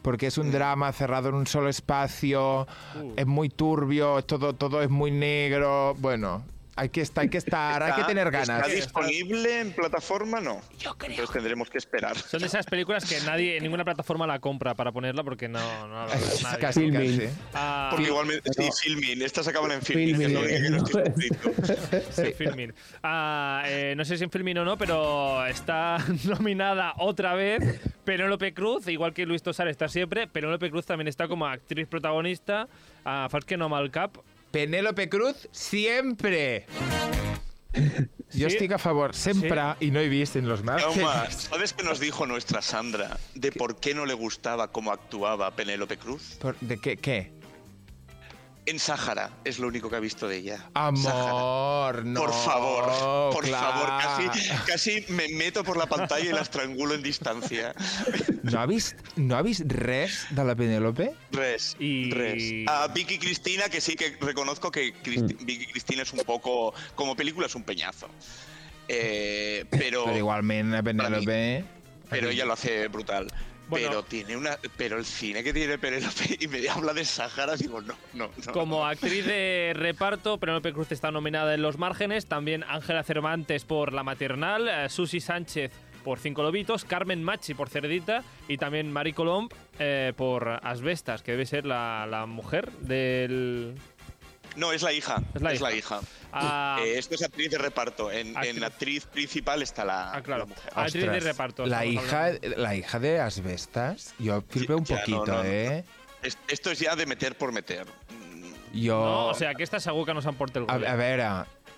porque es un drama cerrado en un solo espacio, Uh. es muy turbio, todo, todo es muy negro. Bueno, hay que estar, hay que estar, hay que Está- tener ganas. ¿Está disponible en plataforma? No. Entonces tendremos que esperar. Son de esas películas que nadie, en ninguna plataforma la compra para ponerla porque no, no nadie. Casi, Filming. casi. Ah, Porque igualmente, sí, filming. Estas acaban en filming. Filming, que es lo único que no estoy [LAUGHS] sí, Filmin. Ah, eh, no sé si en Filmin o no, pero está [LAUGHS] nominada otra vez Penélope Cruz, igual que Luis Tosar está siempre. Penélope Cruz también está como actriz protagonista. A no mal cap. Penélope Cruz, siempre. Sí? estic a favor, sempre, i no he vist en los márgenes. ¿sabes qué nos dijo nuestra Sandra de por qué no le gustaba cómo actuaba Penélope Cruz? Por- ¿De qué? ¿Qué? En Sáhara es lo único que ha visto de ella. Sáhara. Amor, no. Por favor, por favor, casi, casi me meto por la pantalla y la estrangulo en distancia. No ha vist, no ha vist res de la Penélope? Res, Y- res. A Vicky Cristina, que sí que reconozco que Cristi- Mm. Vicky Cristina es un poco, como película es un peñazo. Eh, pero, Però igualment a Penélope... pero ella lo hace brutal. Bueno. Pero tiene una, pero el cine que tiene Penélope y me habla de Sáhara, digo no, no, no. Como actriz de reparto, Penélope Cruz está nominada en Los Márgenes. También Ángela Cervantes por La Maternal. eh, Susi Sánchez por Cinco Lobitos. Carmen Machi por Cerdita. Y también Mari Colomb eh, por Asbestas, que debe ser la, la mujer del. No, es la hija. Es la hija. Ah, Eh, esto es actriz de reparto. En Actriz. en actriz principal está la, ah, claro. la mujer. Actriz de reparto. La hija, hablando. la hija de Asbestas, jo flipé un poquito, no, no. eh? Es- Esto es ya de meter por meter. Mm, Jo... No, o sea, aquesta segur que no s'emporta el a, Goya. a veure,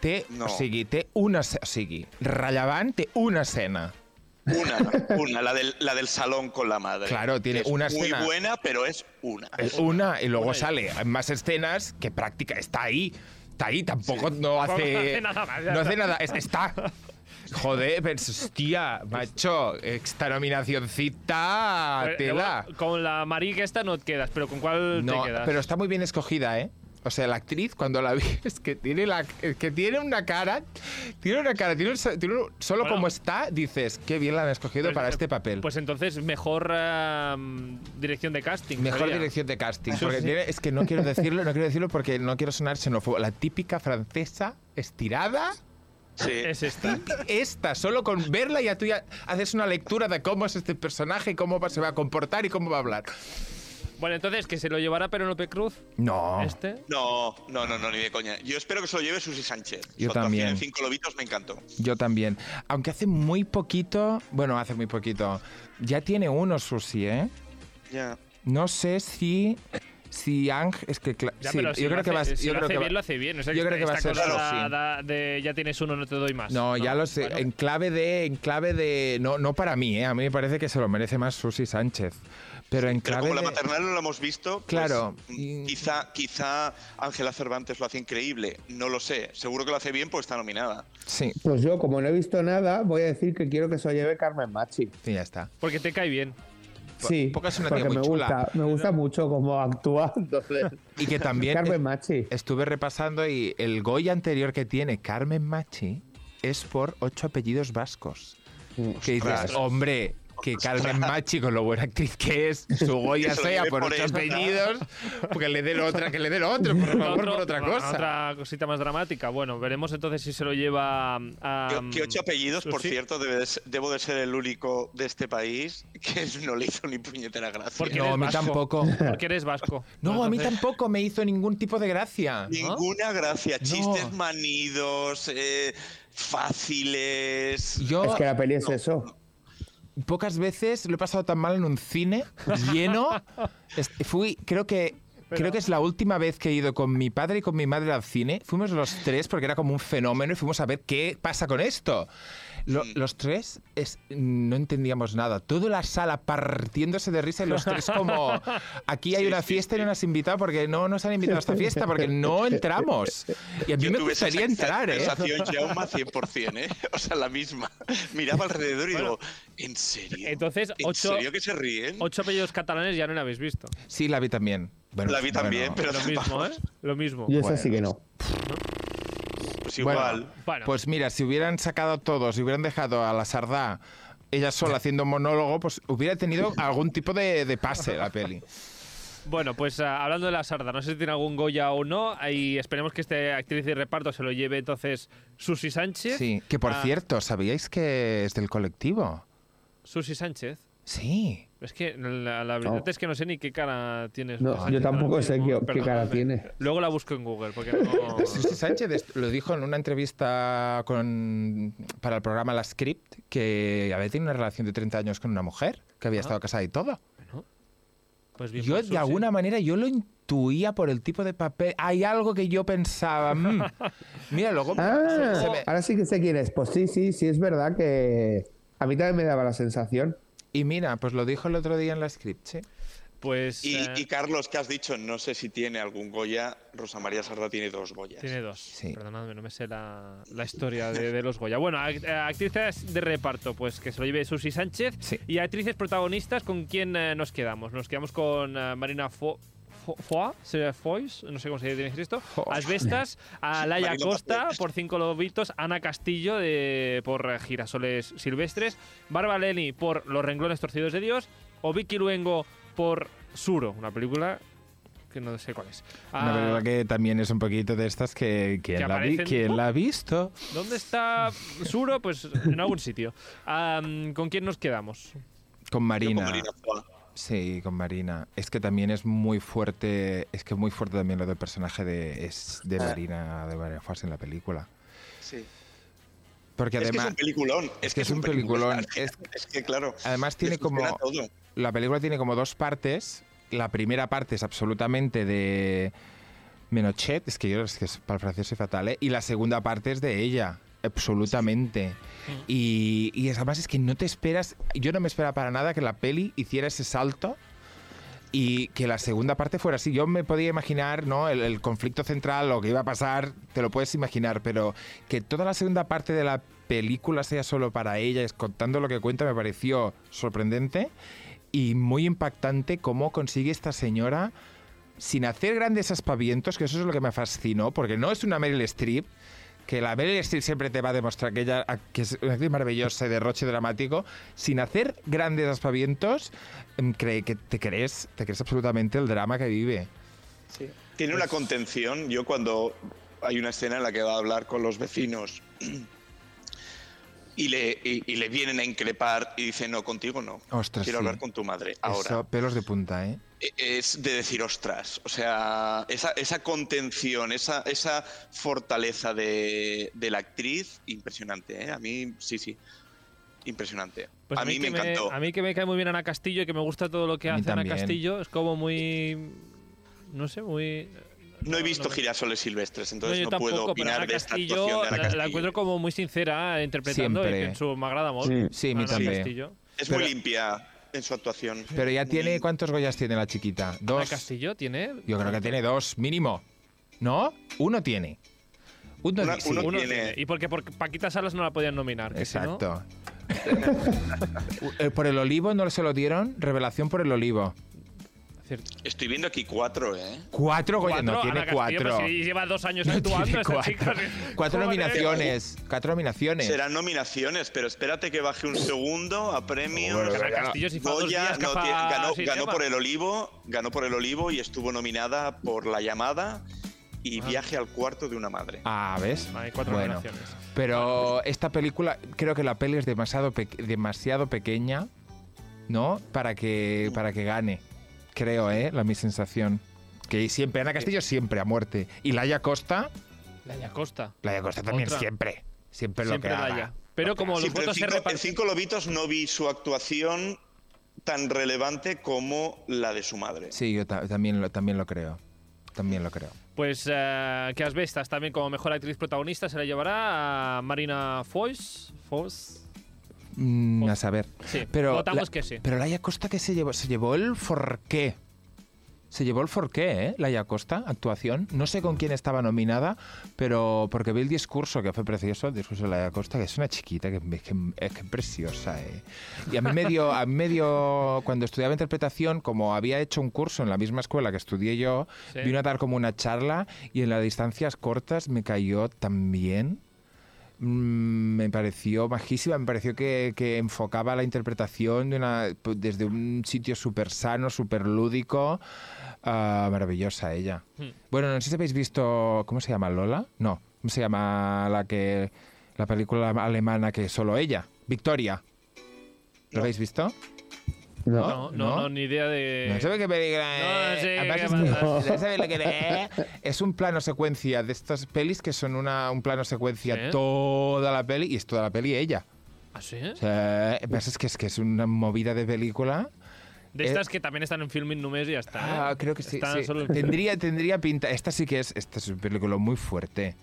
té, No. o sigui, té una... O sigui, rellevant té una escena. Una, una, la del, la del salón con la madre. Claro, tiene Es una muy escena. buena, pero es una. Es una, y luego Una sale en más escenas que práctica está ahí. Está ahí, tampoco [LAUGHS] no hace. hace nada más, no hace está. nada, es- está. Joder, pero hostia, macho, esta nominacioncita Pero, tela. Con la Marí que esta no te quedas, pero ¿con cuál No, te quedas? pero está muy bien escogida, ¿eh? O sea, la actriz, cuando la vi, [LAUGHS] es que tiene, la, es que tiene una cara, tiene una cara, tiene un, so- tiene un- solo Bueno. como está, dices, qué bien la han escogido Pues, para eh, este papel. Pues entonces, mejor dirección de casting. Mejor sería. dirección de casting. Sí, Porque sí. tiene- es que no quiero [LAUGHS] decirlo, no quiero decirlo porque no quiero sonar xenófobo. La típica francesa estirada. Sí. Es esta. Esta, solo con verla ya tú ya haces una lectura de cómo es este personaje, cómo va- se va a comportar y cómo va a hablar. Bueno, entonces, que se lo llevará Penélope Cruz, No. este. No, no, no, no, ni de coña. Yo espero que se lo lleve Susi Sánchez. Yo Su también. En Cinco Lobitos me encantó. Yo también. Aunque hace muy poquito, bueno, hace muy poquito, ya tiene uno Susi, ¿eh? Ya. No sé si si Ang es que Ya, sí, si yo creo que va a- si yo lo creo hace que va- bien, lo hace bien. O sea, yo creo que va a ser da- de ya tienes uno, no te doy más. No, ya lo sé. Bueno, En clave de. En clave de. No, no para mí, ¿eh? A mí me parece que se lo merece más Susi Sánchez. Pero en Pero clave. como la maternal no la hemos visto, pues, Claro. mm, quizá, quizá Ángela Cervantes lo hace increíble. No lo sé. Seguro que lo hace bien, pues está nominada. Sí, Pues yo, como no he visto nada, voy a decir que quiero que se lo lleve Carmen Machi. sí, ya está. Porque te cae bien. Sí, porque es una tía porque muy me chula. gusta, me gusta mucho cómo actúa. [LAUGHS] Entonces, Y que también. Carmen Machi. Estuve repasando y el Goya anterior que tiene Carmen Machi es por ocho apellidos vascos. Que dices, hombre, que Carmen Machi, con lo buena actriz que es, su Goya [LAUGHS] lo sea por esta. apellidos, porque le den otra, que le den otro, por favor, Otro- por otra cosa. Otra cosita más dramática. Bueno, veremos entonces si se lo lleva a. Que, que ocho apellidos, por cierto, debe de ser- debo de ser el único de este país que [LAUGHS] no le hizo ni puñetera gracia. Porque No, a mí vasco. tampoco. Porque eres vasco. No, a mí tampoco me hizo ningún tipo de gracia. Ninguna gracia. Chistes No. manidos, eh, fáciles. Yo Es que la peli es eso. Pocas veces lo he pasado tan mal en un cine lleno. Fui, creo que. Creo que es la última vez que he ido con mi padre y con mi madre al cine. Fuimos los tres porque era como un fenómeno y fuimos a ver qué pasa con esto. Lo- los tres es- no entendíamos nada. Toda la sala partiéndose de risa y los tres como aquí hay Sí, una sí, fiesta y no nos han invitado porque no nos han invitado a esta fiesta porque no [LAUGHS] entramos. Y a mí Yo me tuve esa gustaría entrar, ¿eh? sensación Jaume 100%, ¿eh? [LAUGHS] O sea, la misma. Miraba alrededor y Bueno, digo, ¿en serio? entonces, ¿En ocho- serio que se ríen? Ocho apellidos catalanes ya no lo habéis visto. Sí, la vi también. Bueno, La vi también, bueno. pero Lo mismo, ¿eh? Lo mismo. Yo esa Bueno. sí que no. Pues igual. Bueno, Pues mira, si hubieran sacado todos, si hubieran dejado a la Sardá ella sola haciendo un monólogo, pues hubiera tenido algún tipo de, de pase la peli. Bueno, pues ah, hablando de la sarda, no sé si tiene algún Goya o no, y esperemos que este actriz de reparto se lo lleve entonces Susi Sánchez. Sí, que por Ah, cierto, ¿sabíais que es del colectivo? Susi Sánchez. Sí. Es que la, la verdad es que no sé ni qué cara tiene. No, yo tampoco sé qué, qué cara tiene. Luego la busco en Google, porque [LAUGHS] no... Sánchez lo dijo en una entrevista con, para el programa La Script que había tenido una relación de 30 años con una mujer, que había Ah. estado casada y todo. Pues bien Yo, de alguna manera, yo lo intuía por el tipo de papel. Hay algo que yo pensaba. mm. [LAUGHS] Mira, luego. Ah, se- se me- ahora sí que sé quién es. Pues sí, sí, sí, es verdad que a mí también me daba la sensación. Y mira, pues lo dijo el otro día en la script, sí. Pues Y, eh, y Carlos, que has dicho, no sé si tiene algún Goya. Rosa María Sarda tiene dos Goyas. tiene dos. Sí. Perdonadme, no me sé la, la historia de, de los Goya. Bueno, act- eh, actrices de reparto, pues que se lo lleve Susi Sánchez. Sí. Y actrices protagonistas, ¿con quién eh, nos quedamos? Nos quedamos con eh, Marina Fo- Foa, ¿Se- Foix, no sé cómo se decir esto. Asbestas, a Laia Marina Costa por Cinco Lobitos, Ana Castillo de, por Girasoles Silvestres, Barba Leni por Los Renglones Torcidos de Dios, o Vicky Luengo por Suro, una película que no sé cuál es. Una Ah, película que también es un poquito de estas que. ¿Quién, Que la, vi- aparecen- ¿quién la ha visto? ¿Dónde está Suro? Pues en algún sitio. ¿Con quién nos quedamos? Con Yo con Marina. Marina Foa. Sí, con Marina. Es que también es muy fuerte. Es que es muy fuerte también lo del personaje de, es de Marina, de Marina Foix en la película. Sí. Porque Es que es además. un peliculón. es que es un peliculón. Es, [LAUGHS] Es- que, claro. Además tiene como- todo. La película tiene como dos partes. La primera parte es absolutamente de Menochet, es que yo es que es- para el francés soy fatal, ¿eh? Y la segunda parte es de ella, absolutamente. Y, y además es que no te esperas, yo no me esperaba para nada que la peli hiciera ese salto y que la segunda parte fuera así. Yo me podía imaginar, ¿no? El, el conflicto central, lo que iba a pasar, te lo puedes imaginar, pero que toda la segunda parte de la película sea solo para ella, es contando lo que cuenta, me pareció sorprendente y muy impactante cómo consigue esta señora sin hacer grandes aspavientos, que eso es lo que me fascinó, porque no es una Meryl Streep, que la Meryl Streep siempre te va a demostrar que ella que es una actriz maravillosa y derroche dramático, sin hacer grandes aspavientos, em, cree que te crees, te crees absolutamente el drama que vive. Tiene una contención. Yo cuando hay una escena en la que va a hablar con los vecinos y le, y, y le vienen a increpar y dice, no, contigo no. Ostras, Quiero sí. hablar con tu madre. Ahora. Eso, pelos de punta, ¿eh? Es de decir ostras. O sea, esa, esa contención, esa, esa fortaleza de, de la actriz, impresionante, ¿eh? A mí, sí, sí. Impresionante. Pues a mí me encantó. a mí que me cae muy bien Ana Castillo y que me gusta todo lo que hace Ana. Castillo. Es como muy... No sé, muy... No he visto no- girasoles silvestres, entonces no, puedo tampoco, opinar de esta Castillo, actuación de Ana la, Castillo. la encuentro como muy sincera eh, interpretando Siempre. y en su me agrada mucho. Sí. Sí, a mí Ana también. Castillo. Es pero- muy limpia en su actuación. Pero ya Muy- tiene, ¿cuántos Goyas tiene la chiquita? Ana Dos. Castillo tiene... Yo creo que tiene dos, mínimo. ¿No? Uno tiene. Uno, Una- sí. uno Uno tiene- tiene. Y porque por Paquita Salas no la podían nominar. que si no- Exacto. [LAUGHS] Eh, por el olivo no se lo dieron. Revelación por el olivo. Cierto. Estoy viendo aquí cuatro, ¿eh? Cuatro Goya. No, tiene Castillo, cuatro. pues si lleva dos años No actuando esta cuatro. chica. Cuatro nominaciones. Cuatro nominaciones. Serán nominaciones, pero espérate que baje un segundo a. Bueno, Castillo si dos Goya no tiene- ganó, por el olivo, ganó por el olivo y estuvo nominada por La llamada y Viaje al cuarto de una madre. Ah, ¿ves? Hay cuatro Bueno. nominaciones. Pero esta película, creo que la peli es demasiado, pe- demasiado pequeña, ¿no? Para que, para que gane. Creo, ¿eh? La mi sensación. Que siempre, Ana Castillo siempre a muerte. Y Laia Costa, Laia Costa. Laia Costa también Otra. siempre. Siempre lo Siempre que haga. Pero como Sí, los votos se cinco, en reparten... Cinco Lobitos no vi su actuación tan relevante como la de su madre. Sí, yo ta- también, lo, también lo creo. También lo creo. Pues eh, que Asbestas también como mejor actriz protagonista se la llevará a Marina Foix. Foix. Mm, a saber. Sí, Pero votamos la- que sí. Pero Laia Costa que se llevó, se llevó el forqué. Se llevó el forqué, ¿eh? Laia Costa, actuación. No sé con quién estaba nominada, pero porque vi el discurso, que fue precioso, el discurso de Laia Costa, que es una chiquita, que, que- es que preciosa, ¿eh? Y a mí, me dio, a mí me dio, cuando estudiaba interpretación, como había hecho un curso en la misma escuela que estudié yo, Sí. vino a dar como una charla y en las distancias cortas me cayó mm, me pareció majísima, me pareció que, que enfocaba la interpretación de una, pues, desde un sitio súper sano, súper lúdico. ah, maravillosa ella. Hmm. Bueno, no sé si habéis visto. ¿Cómo se llama? ¿Lola? No. ¿Cómo se llama la que. la película alemana que solo ella? Victoria. ¿Lo No. habéis visto? No. No, no, no, ni idea de. No sabe qué película No es. sé Además es, no que es. Es un plano secuencia de estas pelis que son una, un plano secuencia toda la peli y es toda la peli ella. ¿Ah, sí? O sea, pasa es que es que es una movida de película. De eh, estas que también están en Filming Numes y ya está. ¿eh? Ah, creo que sí. Solo [LAUGHS] Tendría, tendría pinta. Esta sí que es. Esta es una película muy fuerte.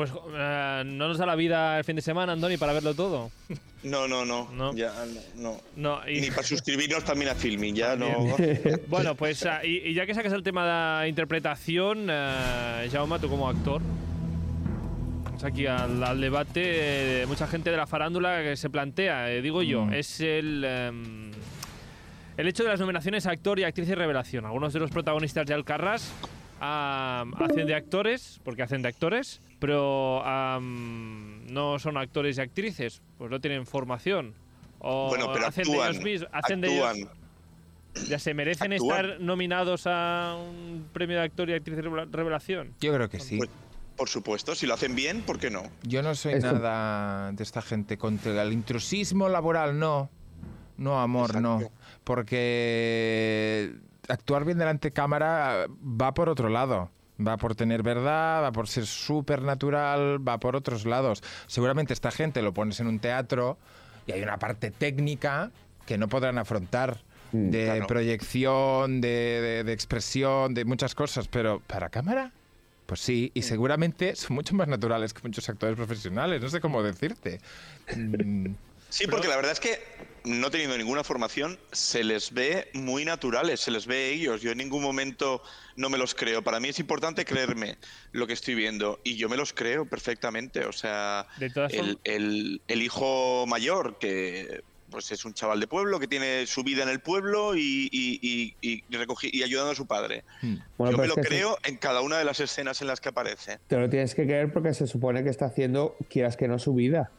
Pues eh, no nos da la vida el fin de semana, Andoni, para verlo todo. No, no, no. No. Ya, no. No, y- Ni para suscribirnos también a Filming, ya no. [LAUGHS] Bueno, pues ah, y, y ya que sacas el tema de interpretación, eh, Jaume, tú como actor, vamos aquí al, al debate, eh, mucha gente de la farándula que se plantea, eh, digo yo, Mm. es el, em, el hecho de las nominaciones a actor y actriz y revelación. Algunos de los protagonistas de Alcarrás hacen de actores, porque hacen de actores, pero am, no son actores y actrices, pues no tienen formación. O Bueno, pero hacen actúan. de ellos mismos, hacen de ellos- actúan. ya se merecen Actúan. estar nominados a un premio de actor y actriz de revela- revelación. Yo creo que sí. Pues, por supuesto, si lo hacen bien, ¿por qué no? Yo no soy nada de esta gente contra el intrusismo laboral, no. No, amor, no. Porque actuar bien delante de cámara va por otro lado. Va por tener verdad, va por ser súper natural, va por otros lados. Seguramente esta gente lo pones en un teatro y hay una parte técnica que no podrán afrontar. Mm, de claro. proyección, de, de- de expresión, de muchas cosas, pero ¿para cámara? Pues sí, y seguramente son mucho más naturales que muchos actores profesionales, no sé cómo decirte. [LAUGHS] Sí, porque la verdad es que no teniendo ninguna formación, se les ve muy naturales, se les ve ellos. Yo en ningún momento no me los creo. Para mí es importante creerme lo que estoy viendo y yo me los creo perfectamente. O sea, De todas el, el- el hijo mayor, que pues es un chaval de pueblo, que tiene su vida en el pueblo y, y- y- y recogi- y ayudando a su padre. mm. Bueno, yo me es lo creo en cada una de las escenas en las que aparece. Te lo tienes que creer porque se supone que está haciendo, quieras que no, su vida.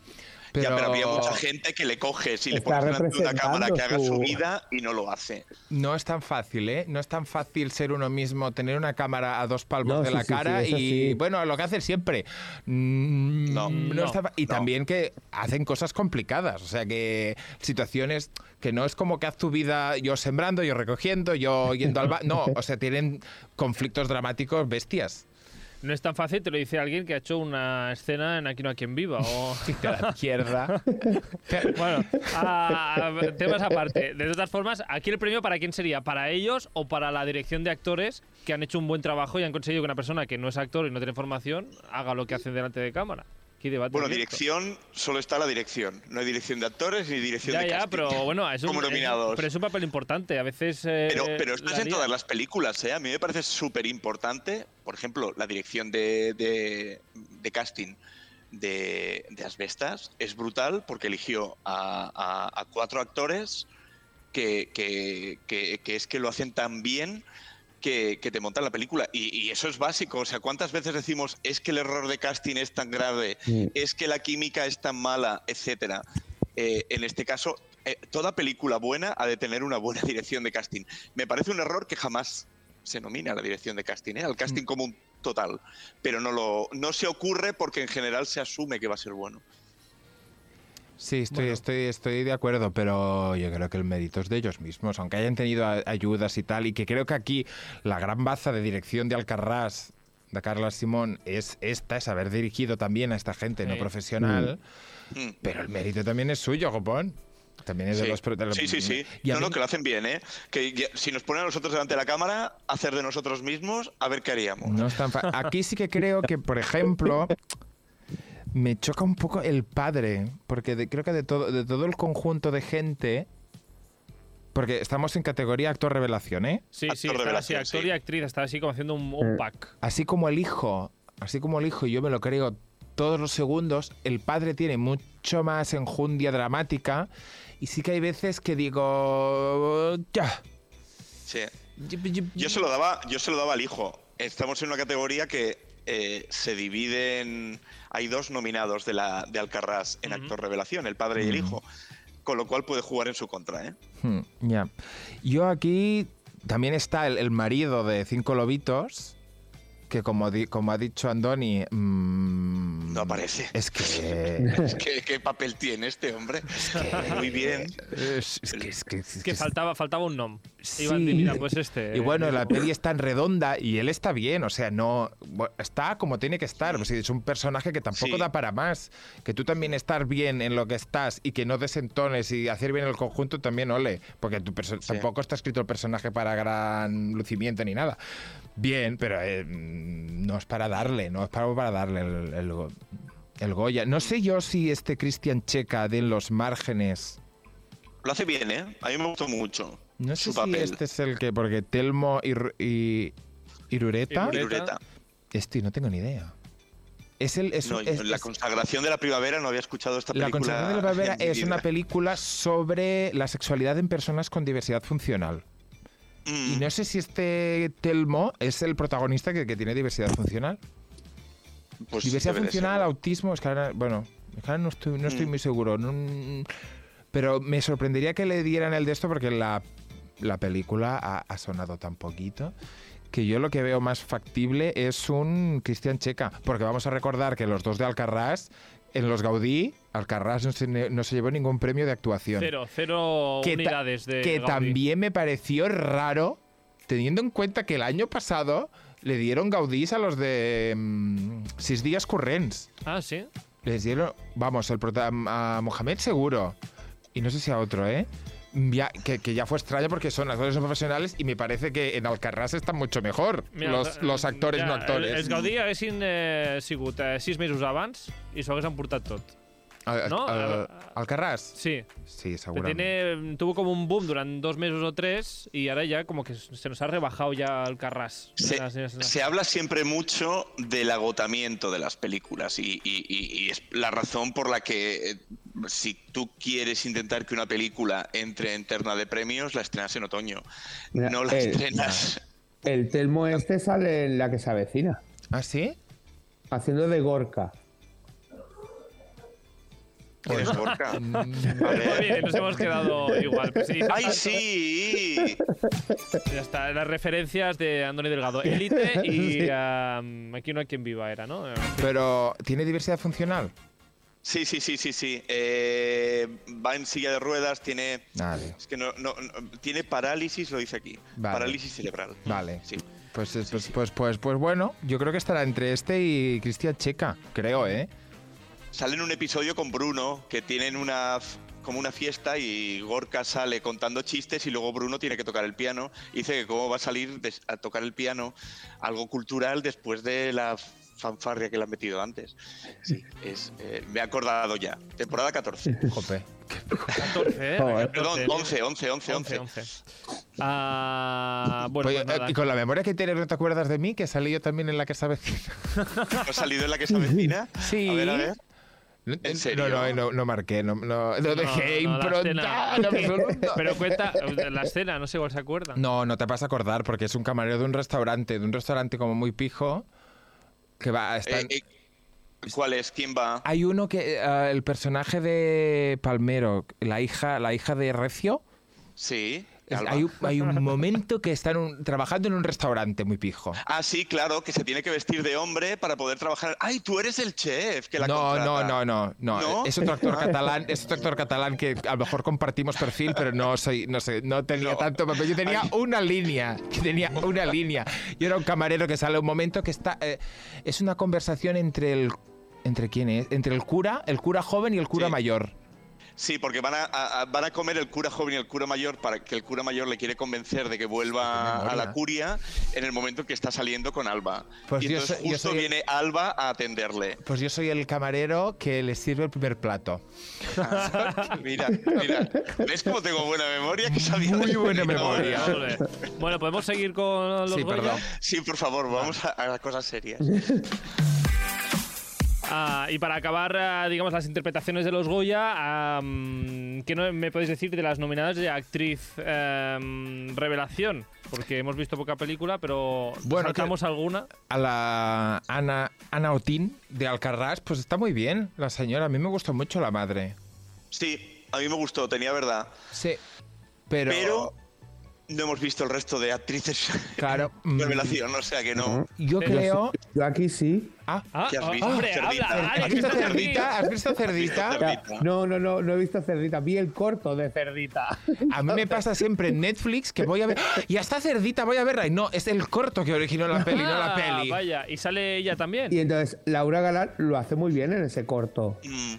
Ya, pero había mucha gente que le coge si le pones delante de una cámara que haga su su- vida y no lo hace. No es tan fácil, ¿eh? No es tan fácil ser uno mismo, tener una cámara a dos palmos No, de sí, la sí, cara y, sí. bueno, lo que hacen siempre. Mm, No, no, está y no. también que hacen cosas complicadas, o sea, que situaciones que no es como que haz tu vida yo sembrando, yo recogiendo, yo yendo al ba No, o sea, tienen conflictos dramáticos bestias. No es tan fácil, te lo dice alguien que ha hecho una escena en Aquí no hay quien viva. O... [LAUGHS] De la izquierda. bueno, a- a- temas aparte. De todas formas, aquí el premio para quién sería, para ellos o para la dirección de actores que han hecho un buen trabajo y han conseguido que una persona que no es actor y no tiene formación haga lo que hace delante de cámara. Debate Bueno, dirección, solo está la dirección. No hay dirección de actores ni dirección Ya, de ya, casting. pero bueno, es un, Como es- pero es un papel importante. A veces. eh, Pero, pero esto es en todas las películas, ¿eh? A mí me parece súper importante, por ejemplo, la dirección de, de- de casting de, de Asbestas es brutal porque eligió a, a- a cuatro actores que, que- que- que es que lo hacen tan bien que, que te montan la película. Y, y eso es básico. O sea, ¿cuántas veces decimos es que el error de casting es tan grave, Mm. es que la química es tan mala, etcétera? Eh, en este caso, eh, toda película buena ha de tener una buena [LAUGHS] dirección de casting. Me parece un error que jamás se nomina a la dirección de casting, ¿eh? al casting como un total. Pero no, lo, no se ocurre porque en general se asume que va a ser bueno. Sí, estoy, estoy, estoy de acuerdo, pero yo creo que el mérito es de ellos mismos, aunque hayan tenido ayudas y tal, y que creo que aquí la gran baza de dirección de Alcarrás, de Carla Simón, es esta, es haber dirigido también a esta gente no profesional, Mm. pero el mérito también es suyo, Copón. También es de Sí. los... de los- sí, sí, sí. Y a No, mí- no, que lo hacen bien, ¿eh? Que ya- si nos ponen a nosotros delante de la cámara, hacer de nosotros mismos, a ver qué haríamos. No es tan fa- Aquí sí que creo que, por ejemplo, me choca un poco el padre, porque de- creo que de todo, de todo el conjunto de gente, porque estamos en categoría actor revelación, ¿eh? Sí, sí, Actor está así, actor sí. y actriz, está así como haciendo un, un Eh. pack. Así como el hijo, así como el hijo, yo me lo creo todos los segundos, el padre tiene mucho más enjundia dramática y sí que hay veces que digo, ya. Sí. Yo se lo daba, yo se lo daba al hijo. Estamos en una categoría que eh, se dividen. Hay dos nominados de, la, de Alcarrás en actor revelación, el padre y el hijo. Con lo cual puede jugar en su contra, ¿eh? Hmm, ya. Yo aquí también está el, el marido de Cinco Lobitos, que como, di- como ha dicho Andoni... mm, No aparece. Es que... [LAUGHS] ¿Qué, qué papel tiene este hombre? Muy bien. es, es que, es que- es Que que- faltaba, faltaba un nom. Sí. Iban de, mira, pues este. Y bueno, eh, la peli es tan redonda y él está bien, o sea, no está como tiene que estar. O sea, es un personaje que tampoco Sí. da para más. Que tú también estar bien en lo que estás y que no desentones y hacer bien el conjunto también ole, porque tu perso- tampoco está escrito el personaje para gran lucimiento ni nada. Bien, pero eh, mm, no es para darle, no es para, para darle el, el go- el Goya. No sé yo si este Cristian Checa de En los márgenes Lo hace bien, ¿eh? A mí me gustó mucho no sé su si papel. este es el que, porque Telmo y, y Irureta, este no tengo ni idea. Es el, es, No, es- la es- consagración de la primavera no había escuchado esta La película. Consagración de la Primavera es una película sobre la sexualidad en personas con diversidad funcional. Mm, Y no sé si este Telmo es el protagonista que, que tiene diversidad funcional. pues diversidad funcional, autismo, es que ahora, bueno, es que ahora no estoy, no estoy Mm. muy seguro. no- pero me sorprendería que le dieran el de esto porque la, la película ha, ha sonado tan poquito que yo lo que veo más factible es un Cristian Checa. Porque vamos a recordar que los dos de Alcarrás, en los Gaudí, Alcarrás no se, no se llevó ningún premio de actuación. Cero, cero que, unidades de. que Gaudí. también me pareció raro, teniendo en cuenta que el año pasado le dieron Gaudís a los de mm, Sis Días Currents. Ah, sí. Les dieron, vamos, el a Mohamed seguro. Y no sé si a otro, ¿eh? Ya, que, que ya fue extraño porque son actores profesionales y me parece que en Alcarràs están mucho mejor Mira, los, eh, los actores ja, no actores. Els Gaudí haguessin eh, sigut eh, sis mesos abans i s'ho hagués emportat tot. Al- ¿no? al- Alcarràs? Sí. Sí, seguramente. tiene, tuvo como un boom durante dos meses o tres y ahora ya como que se nos ha rebajado ya el carras. Se, Las- las- las- se habla siempre mucho del agotamiento de las películas y, y- y- y es la razón por la que eh, si tú quieres intentar que una película entre en terna de premios, la estrenas en otoño. Mira, no la eh, estrenas. El Telmo este sale en la que se avecina, ¿Ah, sí? haciendo de Gorka. ¿Quién es Gorka? Mm, nos hemos quedado igual. Pues sí, ¡Ay, sí! Ya está, las referencias de Andoni Delgado. [LAUGHS] Elite y um, aquí no hay quien viva era, ¿no? Pero, ¿tiene diversidad funcional? Sí, sí, sí, sí, sí. Eh, va en silla de ruedas, tiene. Vale. Es que no, no- no- tiene parálisis, lo dice aquí. Vale. Parálisis cerebral. Vale. Sí. Pues, pues, pues, pues, pues bueno, yo creo que estará entre este y Cristian Checa, creo, ¿eh? Sale en un episodio con Bruno, que tienen una como una fiesta y Gorka sale contando chistes y luego Bruno tiene que tocar el piano. Y dice que cómo va a salir a tocar el piano algo cultural después de la fanfarria que le han metido antes. Sí, es, eh, me he acordado ya. Temporada 14. Jope. 14, ¿eh? Perdón, 14, 11, 11, 11, 11. 11. Ah, bueno, Oye, pues nada. eh, y con la memoria que tienes, ¿no te acuerdas de mí? Que salí yo también en la casa vecina. ¿Ha salido en la que se avecina? [LAUGHS] Sí. A ver, a ver. No, ¿En serio? No, no, no, no marqué, no, no, no dejé no, impronta. Pero cuenta la escena, no sé cuál se acuerda. No, no te vas a acordar porque es un camarero de un restaurante, de un restaurante como muy pijo, que va, está... Eh, eh, ¿Cuál es? ¿Quién va? Hay uno que, eh, el personaje de Palmero, la hija, la hija de Recio, Sí. Hay, un- hay un momento que está en un- trabajando en un restaurante muy pijo. Ah, sí, claro, que se tiene que vestir de hombre para poder trabajar. ¡Ay, tú eres el chef! Que la No, contrata. no, no, no, no, ¿No? Es otro actor [LAUGHS] catalán, es otro actor catalán que a lo mejor compartimos perfil, pero no soy, no sé, no tenía No. tanto papel. Yo tenía una línea, yo tenía una línea. Yo era un camarero que sale un momento que está, eh, es una conversación entre el, entre quién es, entre el cura, el cura joven y el cura Sí. mayor. Sí, porque van a, a- van a comer el cura joven y el cura mayor para que el cura mayor le quiere convencer de que vuelva a la curia en el momento que está saliendo con Alba. Pues y yo entonces soy- yo justo soy el- viene Alba a atenderle. Pues yo soy el camarero que le sirve el primer plato. [LAUGHS] Mira, mira. ¿Ves cómo tengo buena memoria? Que sabía Muy buena memoria. Bueno, podemos seguir con los Sí. Sí, por favor, vamos a, a cosas serias. [LAUGHS] Y para acabar, ah, digamos, las interpretaciones de los Goya, ¿qué no me podéis decir de las nominadas de actriz em, revelación? Porque hemos visto poca película, pero Bueno, ¿saltamos alguna? A la Ana, Ana Otín de Alcarrás, pues está muy bien la señora. A mí me gustó mucho la madre. Sí, a mí me gustó, tenía verdad. Sí. Pero, Pero no hemos visto el resto de actrices [LAUGHS] claro, mm, revelación, o sea que no. yo creo... Yo aquí sí. Ah, Ah, ¿Qué has visto? hombre, Cerdita. habla, Alex, ¿Has visto estás aquí. Cerdita? ¿Has visto Cerdita? Cerdita. No, no, no, no he visto Cerdita. Vi el corto de Cerdita. A mí me pasa siempre en Netflix que voy a ver... ¡Ah! Y hasta Cerdita voy a verla. Y no, es el corto que originó la peli, no la Ah, peli. Vaya, y sale ella también. Y entonces Laura Galán lo hace muy bien en ese corto. Mm,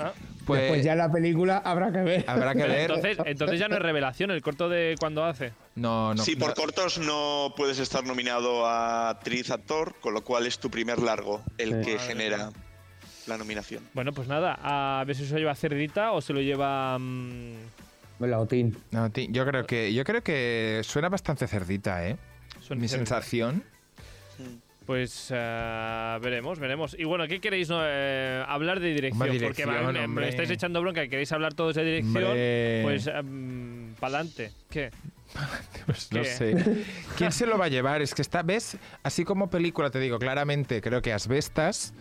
Ah, Pues Después ya la película habrá que ver. habrá que ver. entonces, entonces ya no es revelación el corto de cuando hace. No, no. sí, por no. cortos no puedes estar nominado a actriz, actor, con lo cual es tu primer largo el Sí. que Madre genera la nominación. Bueno, pues nada, a ver si se lo lleva Cerdita o se lo lleva. mm, La Otín. No, ti- yo creo que yo creo que suena bastante cerdita, ¿eh? Son Mi Cerdita. sensación. Pues eh, veremos, veremos. Y bueno, ¿qué queréis no, eh, hablar de dirección? Porque me- estáis echando bronca y queréis hablar todos de dirección. Hombre. Pues para adelante. ¿Qué? [LAUGHS] Pues no sé. ¿Quién se lo va a llevar? Es que está, ¿ves? Así como película, te digo claramente, creo que Asbestas.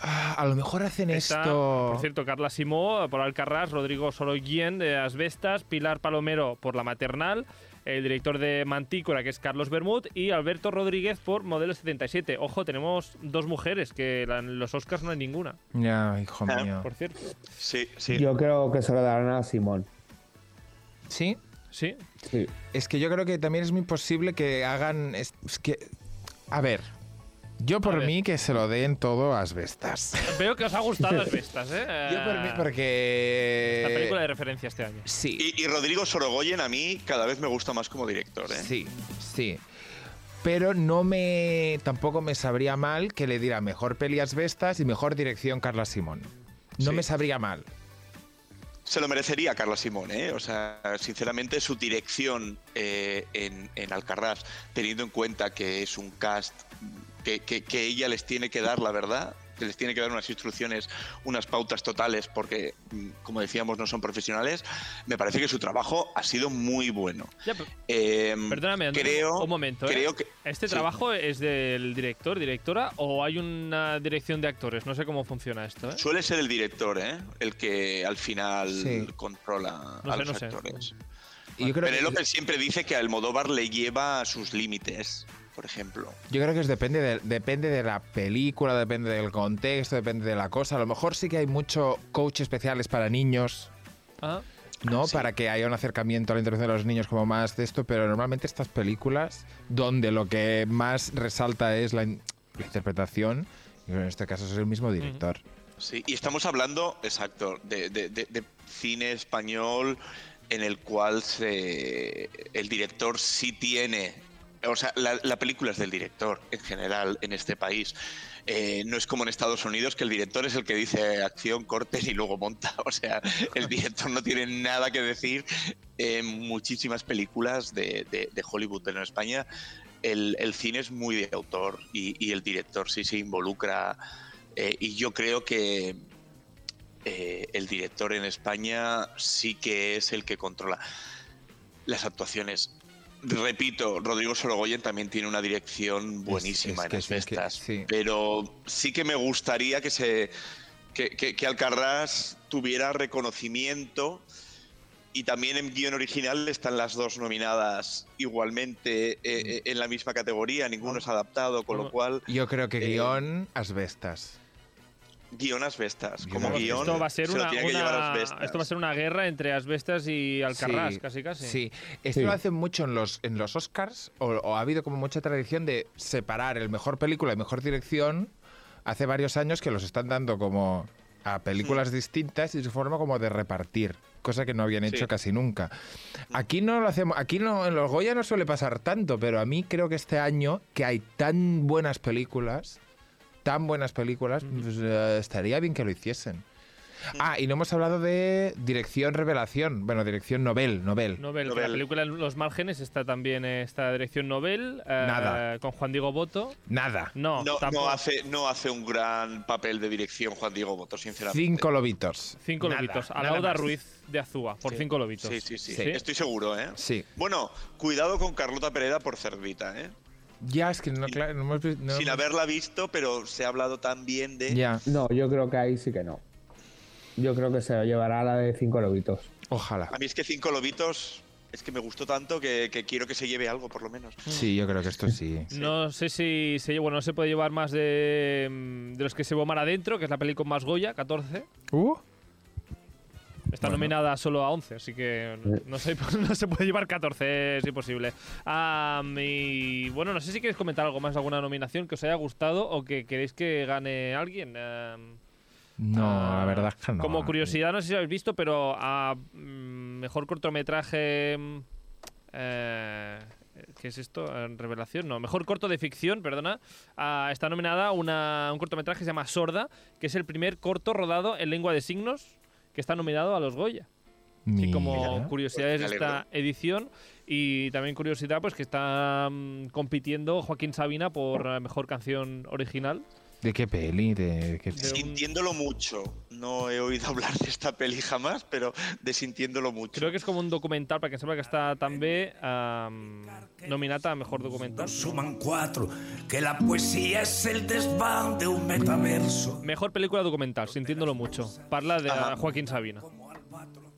ah, a lo mejor hacen Está, esto. por cierto, Carla Simó por Alcarrás, Rodrigo Soroguien de Asbestas, Pilar Palomero por La Maternal, el director de Mantícora, que es Carlos Bermud, y Alberto Rodríguez por Modelo 77. Ojo, tenemos dos mujeres, que la- en los Oscars no hay ninguna, Ya, hijo Ah. mío. por cierto. Sí, sí. Yo creo que se lo darán a Simón. Sí. Sí, Sí. Es que yo creo que también es muy posible que hagan. Es, es que. A ver. Yo por mí que se lo den todo a Asbestas. [LAUGHS] veo que os ha gustado Asbestas, ¿eh? [LAUGHS] Yo por mí, porque. La película de referencia este año. Sí. Y, y Rodrigo Sorogoyen a mí cada vez me gusta más como director. ¿eh? Sí, sí. Pero no me. Tampoco me sabría mal que le diera mejor peli Asbestas y mejor dirección Carla Simón. No Sí. me sabría mal. Se lo merecería Carla Simón, ¿eh? O sea, sinceramente su dirección eh, en, en Alcarrás, teniendo en cuenta que es un cast que, que- que ella les tiene que dar la verdad, que les tiene que dar unas instrucciones, unas pautas totales, porque, mm, como decíamos, no son profesionales, me parece que su trabajo ha sido muy bueno. Ya, pero- Eh, Perdóname, Antonio, creo, un momento. ¿eh? Creo que, ¿Este sí. trabajo es del director, directora o hay una dirección de actores? No sé cómo funciona esto. ¿eh? Suele ser el director, ¿eh? El que al final Sí. controla No a sé, los no sé. actores. Y yo creo, Penélope que, siempre dice que Almodóvar le lleva a sus límites, por ejemplo. yo creo que es depende de, depende de la película, depende del contexto, depende de la cosa. A lo mejor sí que hay mucho coach especiales para niños, Ah, ¿no? Sí. Para que haya un acercamiento a la intervención de los niños como más de esto, pero normalmente estas películas donde lo que más resalta es la, in- la interpretación, y en este caso es el mismo director. Sí, y estamos hablando, exacto, de, de- de- de cine español en el cual se, el director sí tiene. O sea, la, la película es del director en general en este país. Eh, no es como en Estados Unidos que el director es el que dice acción, corte y luego monta. [LAUGHS] O sea, el director no tiene nada que decir en muchísimas películas de, de- de Hollywood, en España el, cine es muy de autor y, y el director sí se involucra. eh, y yo creo que eh, el director en España sí que es el que controla las actuaciones. Repito, Rodrigo Sorogoyen también tiene una dirección buenísima es en que Asbestas, sí. pero sí que me gustaría que se que, que, que Alcarrás tuviera reconocimiento y también en guion original están las dos nominadas igualmente eh, eh, en la misma categoría, ninguno es adaptado, con lo cual Yo creo que Eh, guion Asbestas. Guion Asbestas, como guion esto va a ser se una, una- esto va a ser una guerra entre Asbestas y Alcarrás, Sí, casi casi. Sí, esto Sí. lo hacen mucho en los, en los Oscars, o, o ha habido como mucha tradición de separar el mejor película y mejor dirección. Hace varios años que los están dando como a películas distintas y su forma como de repartir, cosa que no habían hecho Sí. casi nunca. Aquí no lo hacemos, aquí no, en los Goya no suele pasar tanto, pero a mí creo que este año que hay tan buenas películas, tan buenas películas, pues, eh, estaría bien que lo hiciesen. Ah, y no hemos hablado de dirección revelación. Bueno, dirección novel, novel. Nobel. la película en Los Márgenes está también eh, esta dirección Nobel. eh, Nada. Con Juan Diego Boto. Nada. No, No, hace, no hace un gran papel de dirección Juan Diego Boto, sinceramente. Cinco lobitos. Cinco Nada, lobitos. Alauda. Ruiz de Azúa, por Sí. cinco lobitos. Sí, sí, sí, Sí. Estoy seguro, ¿eh? Sí. Bueno, cuidado con Carlota Pereda por cerdita, ¿eh? Ya, es que no, claro, no hemos no Sin hemos- haberla visto, pero se ha hablado tan bien de... Ya, No, yo creo que ahí sí que no. Yo creo que se lo llevará la de cinco lobitos. ojalá. A mí es que Cinco Lobitos es que me gustó tanto que, que quiero que se lleve algo, por lo menos. Sí, yo creo que esto sí. [LAUGHS] No sé si se, bueno, no se puede llevar más de, mm, de los que se llevó Mar Adentro, que es la peli con más Goya, 14. Uh, Está Bueno. nominada solo a 11, así que no se, [LAUGHS] no se puede llevar 14, es imposible. Ah, y bueno, no sé si queréis comentar algo más alguna nominación que os haya gustado o que queréis que gane alguien. Ah, no, ah, la verdad es que no. Como curiosidad, no sé si lo habéis visto, pero a mm, mejor cortometraje. mm, eh, ¿Qué es esto? Eh, Revelación, no. Mejor corto de ficción, perdona. ah, está nominada una, un cortometraje que se llama Sorda, que es el primer corto rodado en lengua de signos que está nominado a los Goya. Así como Mira. curiosidades de esta edición y también curiosidad pues que está mm, compitiendo Joaquín Sabina por eh, mejor canción original. ¿De qué peli? ¿De qué... Sintiéndolo mucho. No he oído [LAUGHS] hablar de esta peli jamás, pero de sintiéndolo mucho. Creo que es como un documental para que sepa que está també um, nominada a mejor documental. Suman cuatro, que la poesía es el desván de un metaverso. Mejor película documental, sintiéndolo mucho. Parla de Ajá. Joaquín Sabina.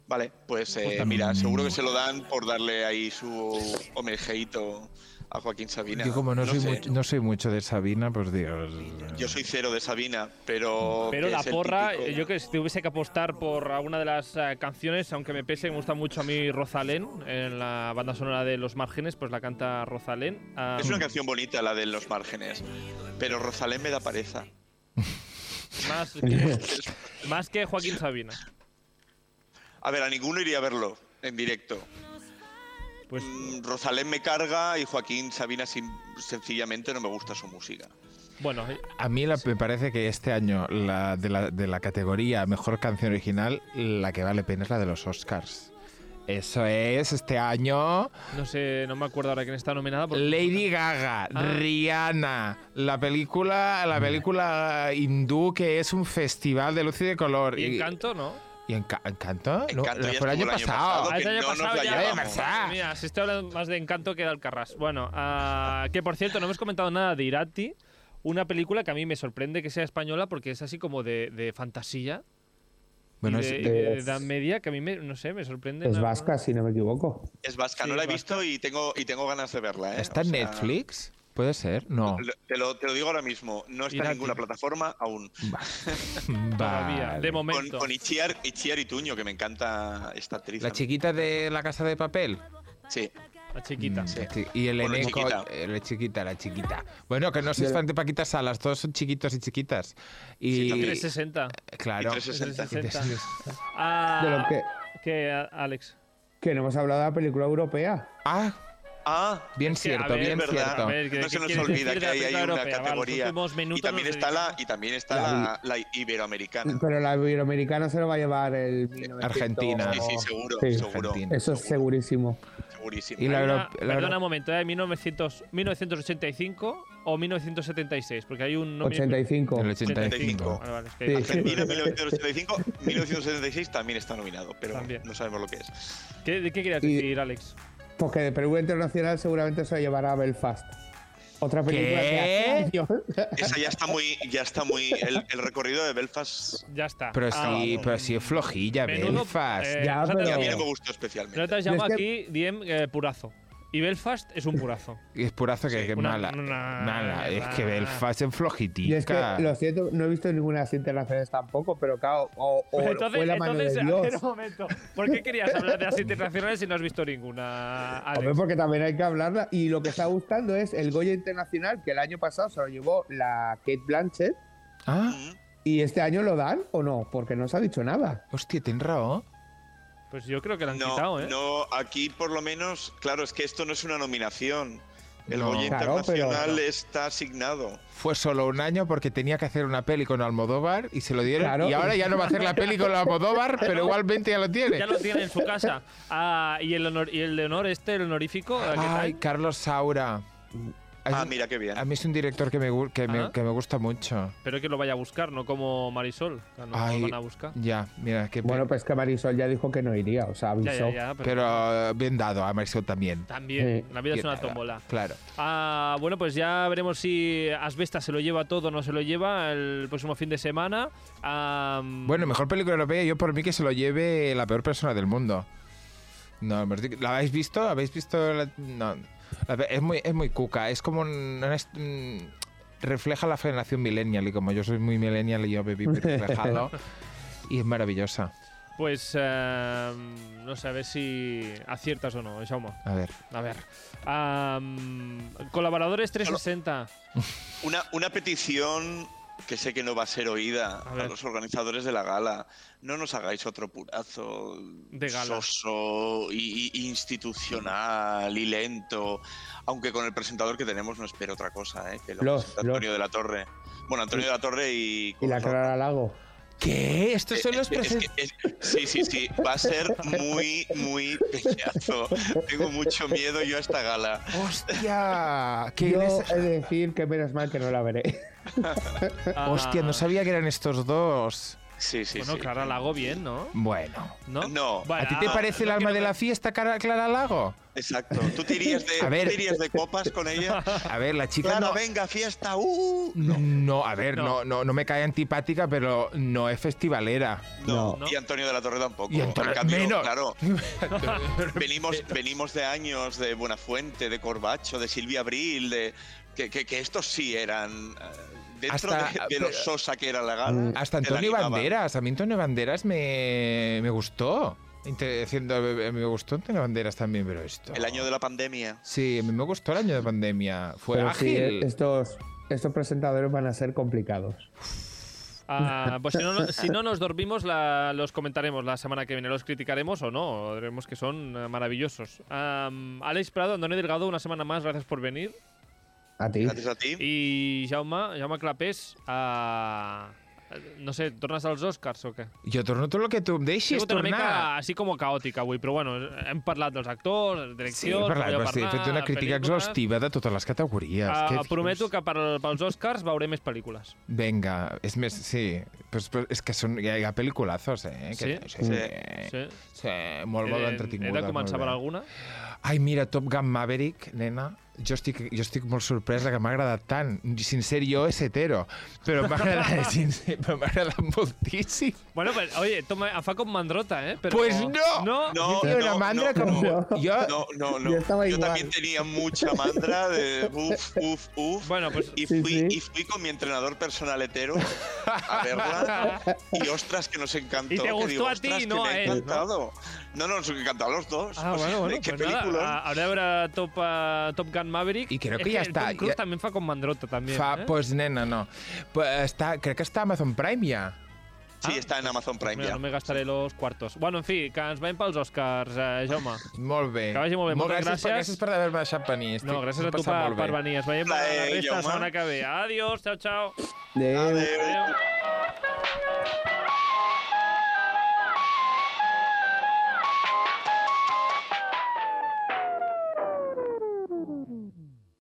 Vale, pues eh, mira, seguro que se lo dan por darle ahí su homenajeito a Joaquín Sabina. Yo como no, soy mucho, no soy mucho de Sabina, pues digo... Yo soy cero de Sabina, pero. Pero la porra, típico- yo que si tuviese que apostar por alguna de las eh, canciones, aunque me pese, me gusta mucho a mí Rosalén, en la banda sonora de Los Márgenes, pues la canta Rosalén. Es una canción bonita la de Los Márgenes, pero Rosalén me da pereza. más, [LAUGHS] que, más [LAUGHS] que Joaquín Sabina. A ver, a ninguno iría a verlo en directo. Pues Mm, Rosalén me carga y Joaquín Sabina sencillamente no me gusta su música. bueno, A mí la- me parece que este año la, de, la, de la categoría Mejor Canción Original, la que vale pena es la de los Oscars. Eso es, este año, no sé, no me acuerdo ahora quién está nominada. porque- Lady Gaga, Rihanna, la película, la película hindú que es un festival de luz y de color. Y Encanto, ¿no? ¿Y Enca- Encanto? Fue el año el año pasado. Ah, el año pasado ya. mía, si estoy hablando más de Encanto que de Alcarrás. Bueno, ah, [LAUGHS] que por cierto, no hemos comentado nada de Irati, una película que a mí me sorprende que sea española porque es así como de, de fantasía Bueno, y es- de, edad media que a mí, me, no sé, me sorprende. Es vasca, si no me equivoco. Es vasca, Sí, no la he vasca. visto y tengo, y tengo ganas de verla. ¿eh? ¿Está O en sea, Netflix? ¿Puede ser? No. Te lo, te lo digo ahora mismo, no está en ninguna plataforma aún. Va. [LAUGHS] Todavía, Vale. de Con, momento. con Itziar, Itziar Ituño, que me encanta esta actriz. ¿La chiquita de la casa de papel? Sí, La chiquita. Mm, chi- Y el Bueno, elenco, chiquita. eh, la chiquita, la chiquita. Bueno, que no fan de Paquita Salas, todos son chiquitos y chiquitas. Y también. 360. claro. Y 360. 360. Ah, De lo que, a- Alex. que no hemos hablado de la película europea. Ah, Ah, bien Es que, a cierto, ver, bien verdad. cierto. A ver, ¿qué- no se nos olvida que hay película una europea? Categoría. y también está la, y también está La la, la iberoamericana. Pero la iberoamericana se lo va a llevar el 1900. Argentina. Sí, sí, seguro, Sí. seguro, Argentina. Eso es segurísimo. segurísimo. Y la Hay una- euro- la perdona un momento, ¿eh? 1900, 1985 o 1976, porque hay un... nomi- 85. El 85. Vale, vale, es que- Sí. Argentina [LAUGHS] 1985, 1976 también está nominado, pero También. no sabemos lo que es. ¿Qué, ¿De qué querías Y- decir, Porque de película internacional seguramente se lo llevará Belfast. Otra película ¿Qué? que hace años. [LAUGHS] Esa ya está muy, ya está muy, el, el recorrido de Belfast Ya está. Pero Ah, sí, pero sí es flojilla, Menudo, Belfast. eh, Ya, y a pero- mí no me gustó especialmente. nosotros llamo Es que- aquí Diem eh, purazo. Y Belfast es un purazo. Y es purazo que, Sí. que Una- mala. una- Mala, es que Belfast es flojitica. Y es que, lo siento, no he visto ninguna internacionales tampoco, pero claro, o, o Pues entonces, fue la mano entonces, de Dios. un momento. ¿Por qué querías hablar de las internacionales si no has visto ninguna, Alex? Hombre, porque también hay que hablarla. Y lo que está gustando es el Goya Internacional, que el año pasado se lo llevó la Kate Blanchett. Ah. ¿Y este año lo dan o no? Porque no se ha dicho nada. hostia, tienes razón. Pues yo creo que la han No, quitado, ¿eh? no, aquí por lo menos, claro, es que esto no es una nominación. El No. Goya Claro, pero- Internacional está asignado. Fue solo un año porque tenía que hacer una peli con Almodóvar y se lo dieron. Claro. Y ahora ya no va a hacer la peli con Almodóvar, [LAUGHS] pero igualmente ya lo tiene. Ya lo tiene en su casa. Ah, ¿y, el honor, ¿Y el de honor este, el honorífico? ¿Qué Ay? Carlos Saura. Ah, mira qué bien. A mí es un director que me, que me, que me gusta mucho. Pero que lo vaya a buscar, no como Marisol. que No Ay, lo van a buscar. Ya, mira, qué Bueno, pues que Marisol ya dijo que no iría, o sea, avisó. ya, ya. Pero, Pero bien dado, a Marisol también. también, Sí. la vida es Bien una dado. tómbola. Claro. Ah, bueno, pues ya veremos si Asbesta se lo lleva todo o no se lo lleva el próximo fin de semana. Ah, Bueno, mejor película europea, yo por mí que se lo lleve la peor persona del mundo. No, ¿la habéis visto? ¿Habéis visto? la- no. Es muy, es muy cuca, es como un, un est- refleja la generación millennial y como yo soy muy millennial y yo me vi reflejado [LAUGHS] y es maravillosa. Pues eh, no sé, a ver si aciertas o no, Jaume. A ver. A ver. Ah, colaboradores 360. Una, una petición que sé que no va a ser oída A los organizadores de la gala. No nos hagáis otro purazo De gala. soso y, y institucional y lento. Aunque con el presentador que tenemos no espero otra cosa, ¿eh? que lo Los, Antonio de la Torre. Bueno, Antonio de la Torre y... Y la Clara Lago. ¿Qué? Estos son los Es que- present- es que- es- sí, sí, sí. Va a ser muy, muy peñazo. Tengo mucho miedo yo a esta gala. ¡Hostia! ¿Qué Yo he de decir que menos mal que no la veré. Ah, Hostia, no sabía que eran estos dos. Sí, sí, Bueno, sí. Clara Lago bien, ¿no? Bueno. ¿No? No. Bueno, ¿A ti te ah, parece el alma de la fiesta, Cara- Clara Lago? Exacto. ¿Tú te irías de, [LAUGHS] A ver. ¿tú te irías de copas con ella? A ver, la chica Clara, no... venga, fiesta. ¡Uh! No. a ver, No. no. No, no, me cae antipática, pero no es festivalera. No. No. Y Antonio de la Torre tampoco. Y Antonio- cambio, menos. claro, [LAUGHS] venimos, venimos de años de Buenafuente, de Corbacho, de Silvia Abril, de que, que- que estos sí eran eh, dentro Hasta- de, de lo pero- sosa que era la gala. Hasta te la Antonio. Banderas. A mí Antonio Banderas me, me gustó. Inte- haciendo- me gustó Antonio Banderas también, pero esto... El año de la pandemia. Sí, me gustó el año de pandemia. Fue Pero sí, ágil. estos, estos presentadores van a ser complicados. Ah, pues si no, si no nos dormimos, la- los comentaremos la semana que viene. Los criticaremos o no. Diremos que son eh, maravillosos. Am, Alex Prado, Antonio Delgado, una semana más. Gracias por venir. A ti. Gracias a ti. I Jaume, Jaume Clapés, ah, no sé, tornes als Oscars o què? Jo torno tot el que tu em deixis sigut una tornar. mica així com caòtica avui, però bueno, hem parlat dels actors, Sí, direcció, he, parlat, però sí, he fet una crítica exhaustiva de totes les categories. Uh, prometo dius? que per, pels Oscars veuré més pel·lícules. Venga, és més... Sí, pues, pues, és que són, hi ha, hi ha pel·liculazos, eh? Que, Sí? sí, sí. Sí. sí molt, molt entretinguda. He de començar per alguna? Ai, mira, Top Gun Maverick, nena, jo estic, jo estic molt sorpresa que m'ha agradat tant. Sincer, jo és hetero, però m'ha agradat, [LAUGHS] però m'ha agradat moltíssim. Bueno, pues, oye, toma, em fa com mandrota, eh? Però... Pues no! No? No, tinc una no, mandra no, com... no. Jo, No, no, no. Yo estaba Yo también tenía mucha mandra de uf, uf, uf. Bueno, pues Y Sí, fui, sí. y fui con mi entrenador personal hetero a verla y ostras que nos encantó. Y te gustó digo, a ti "Ostras, y que no a él, ¿no? encantado. No, no, nos encantó a los dos. Ah, O sea, bueno, bueno, qué pues nada, a- veure Top, uh, Top Gun Maverick. I creo que ja està, Tom Cruise ja- també fa com mandrota, també. fa, eh? pues, nena, no. Pues, està, crec que està a Amazon Prime ja. Sí, está en Amazon Prime Mira, ya. no me gastaré los cuartos. Bueno, en fi, que ens veiem pels Oscars, eh, Jaume. [LAUGHS] Molt bé. Que vagi molt bé, moltes gràcies. Per, gràcies. gràcies per haver-me deixat venir. Estic, No, gràcies a tu per, molt per venir. Ens veiem a la Plaer, resta la Jaume. setmana que ve. Adiós, ciao, ciao. Adéu. Adeu. Adéu.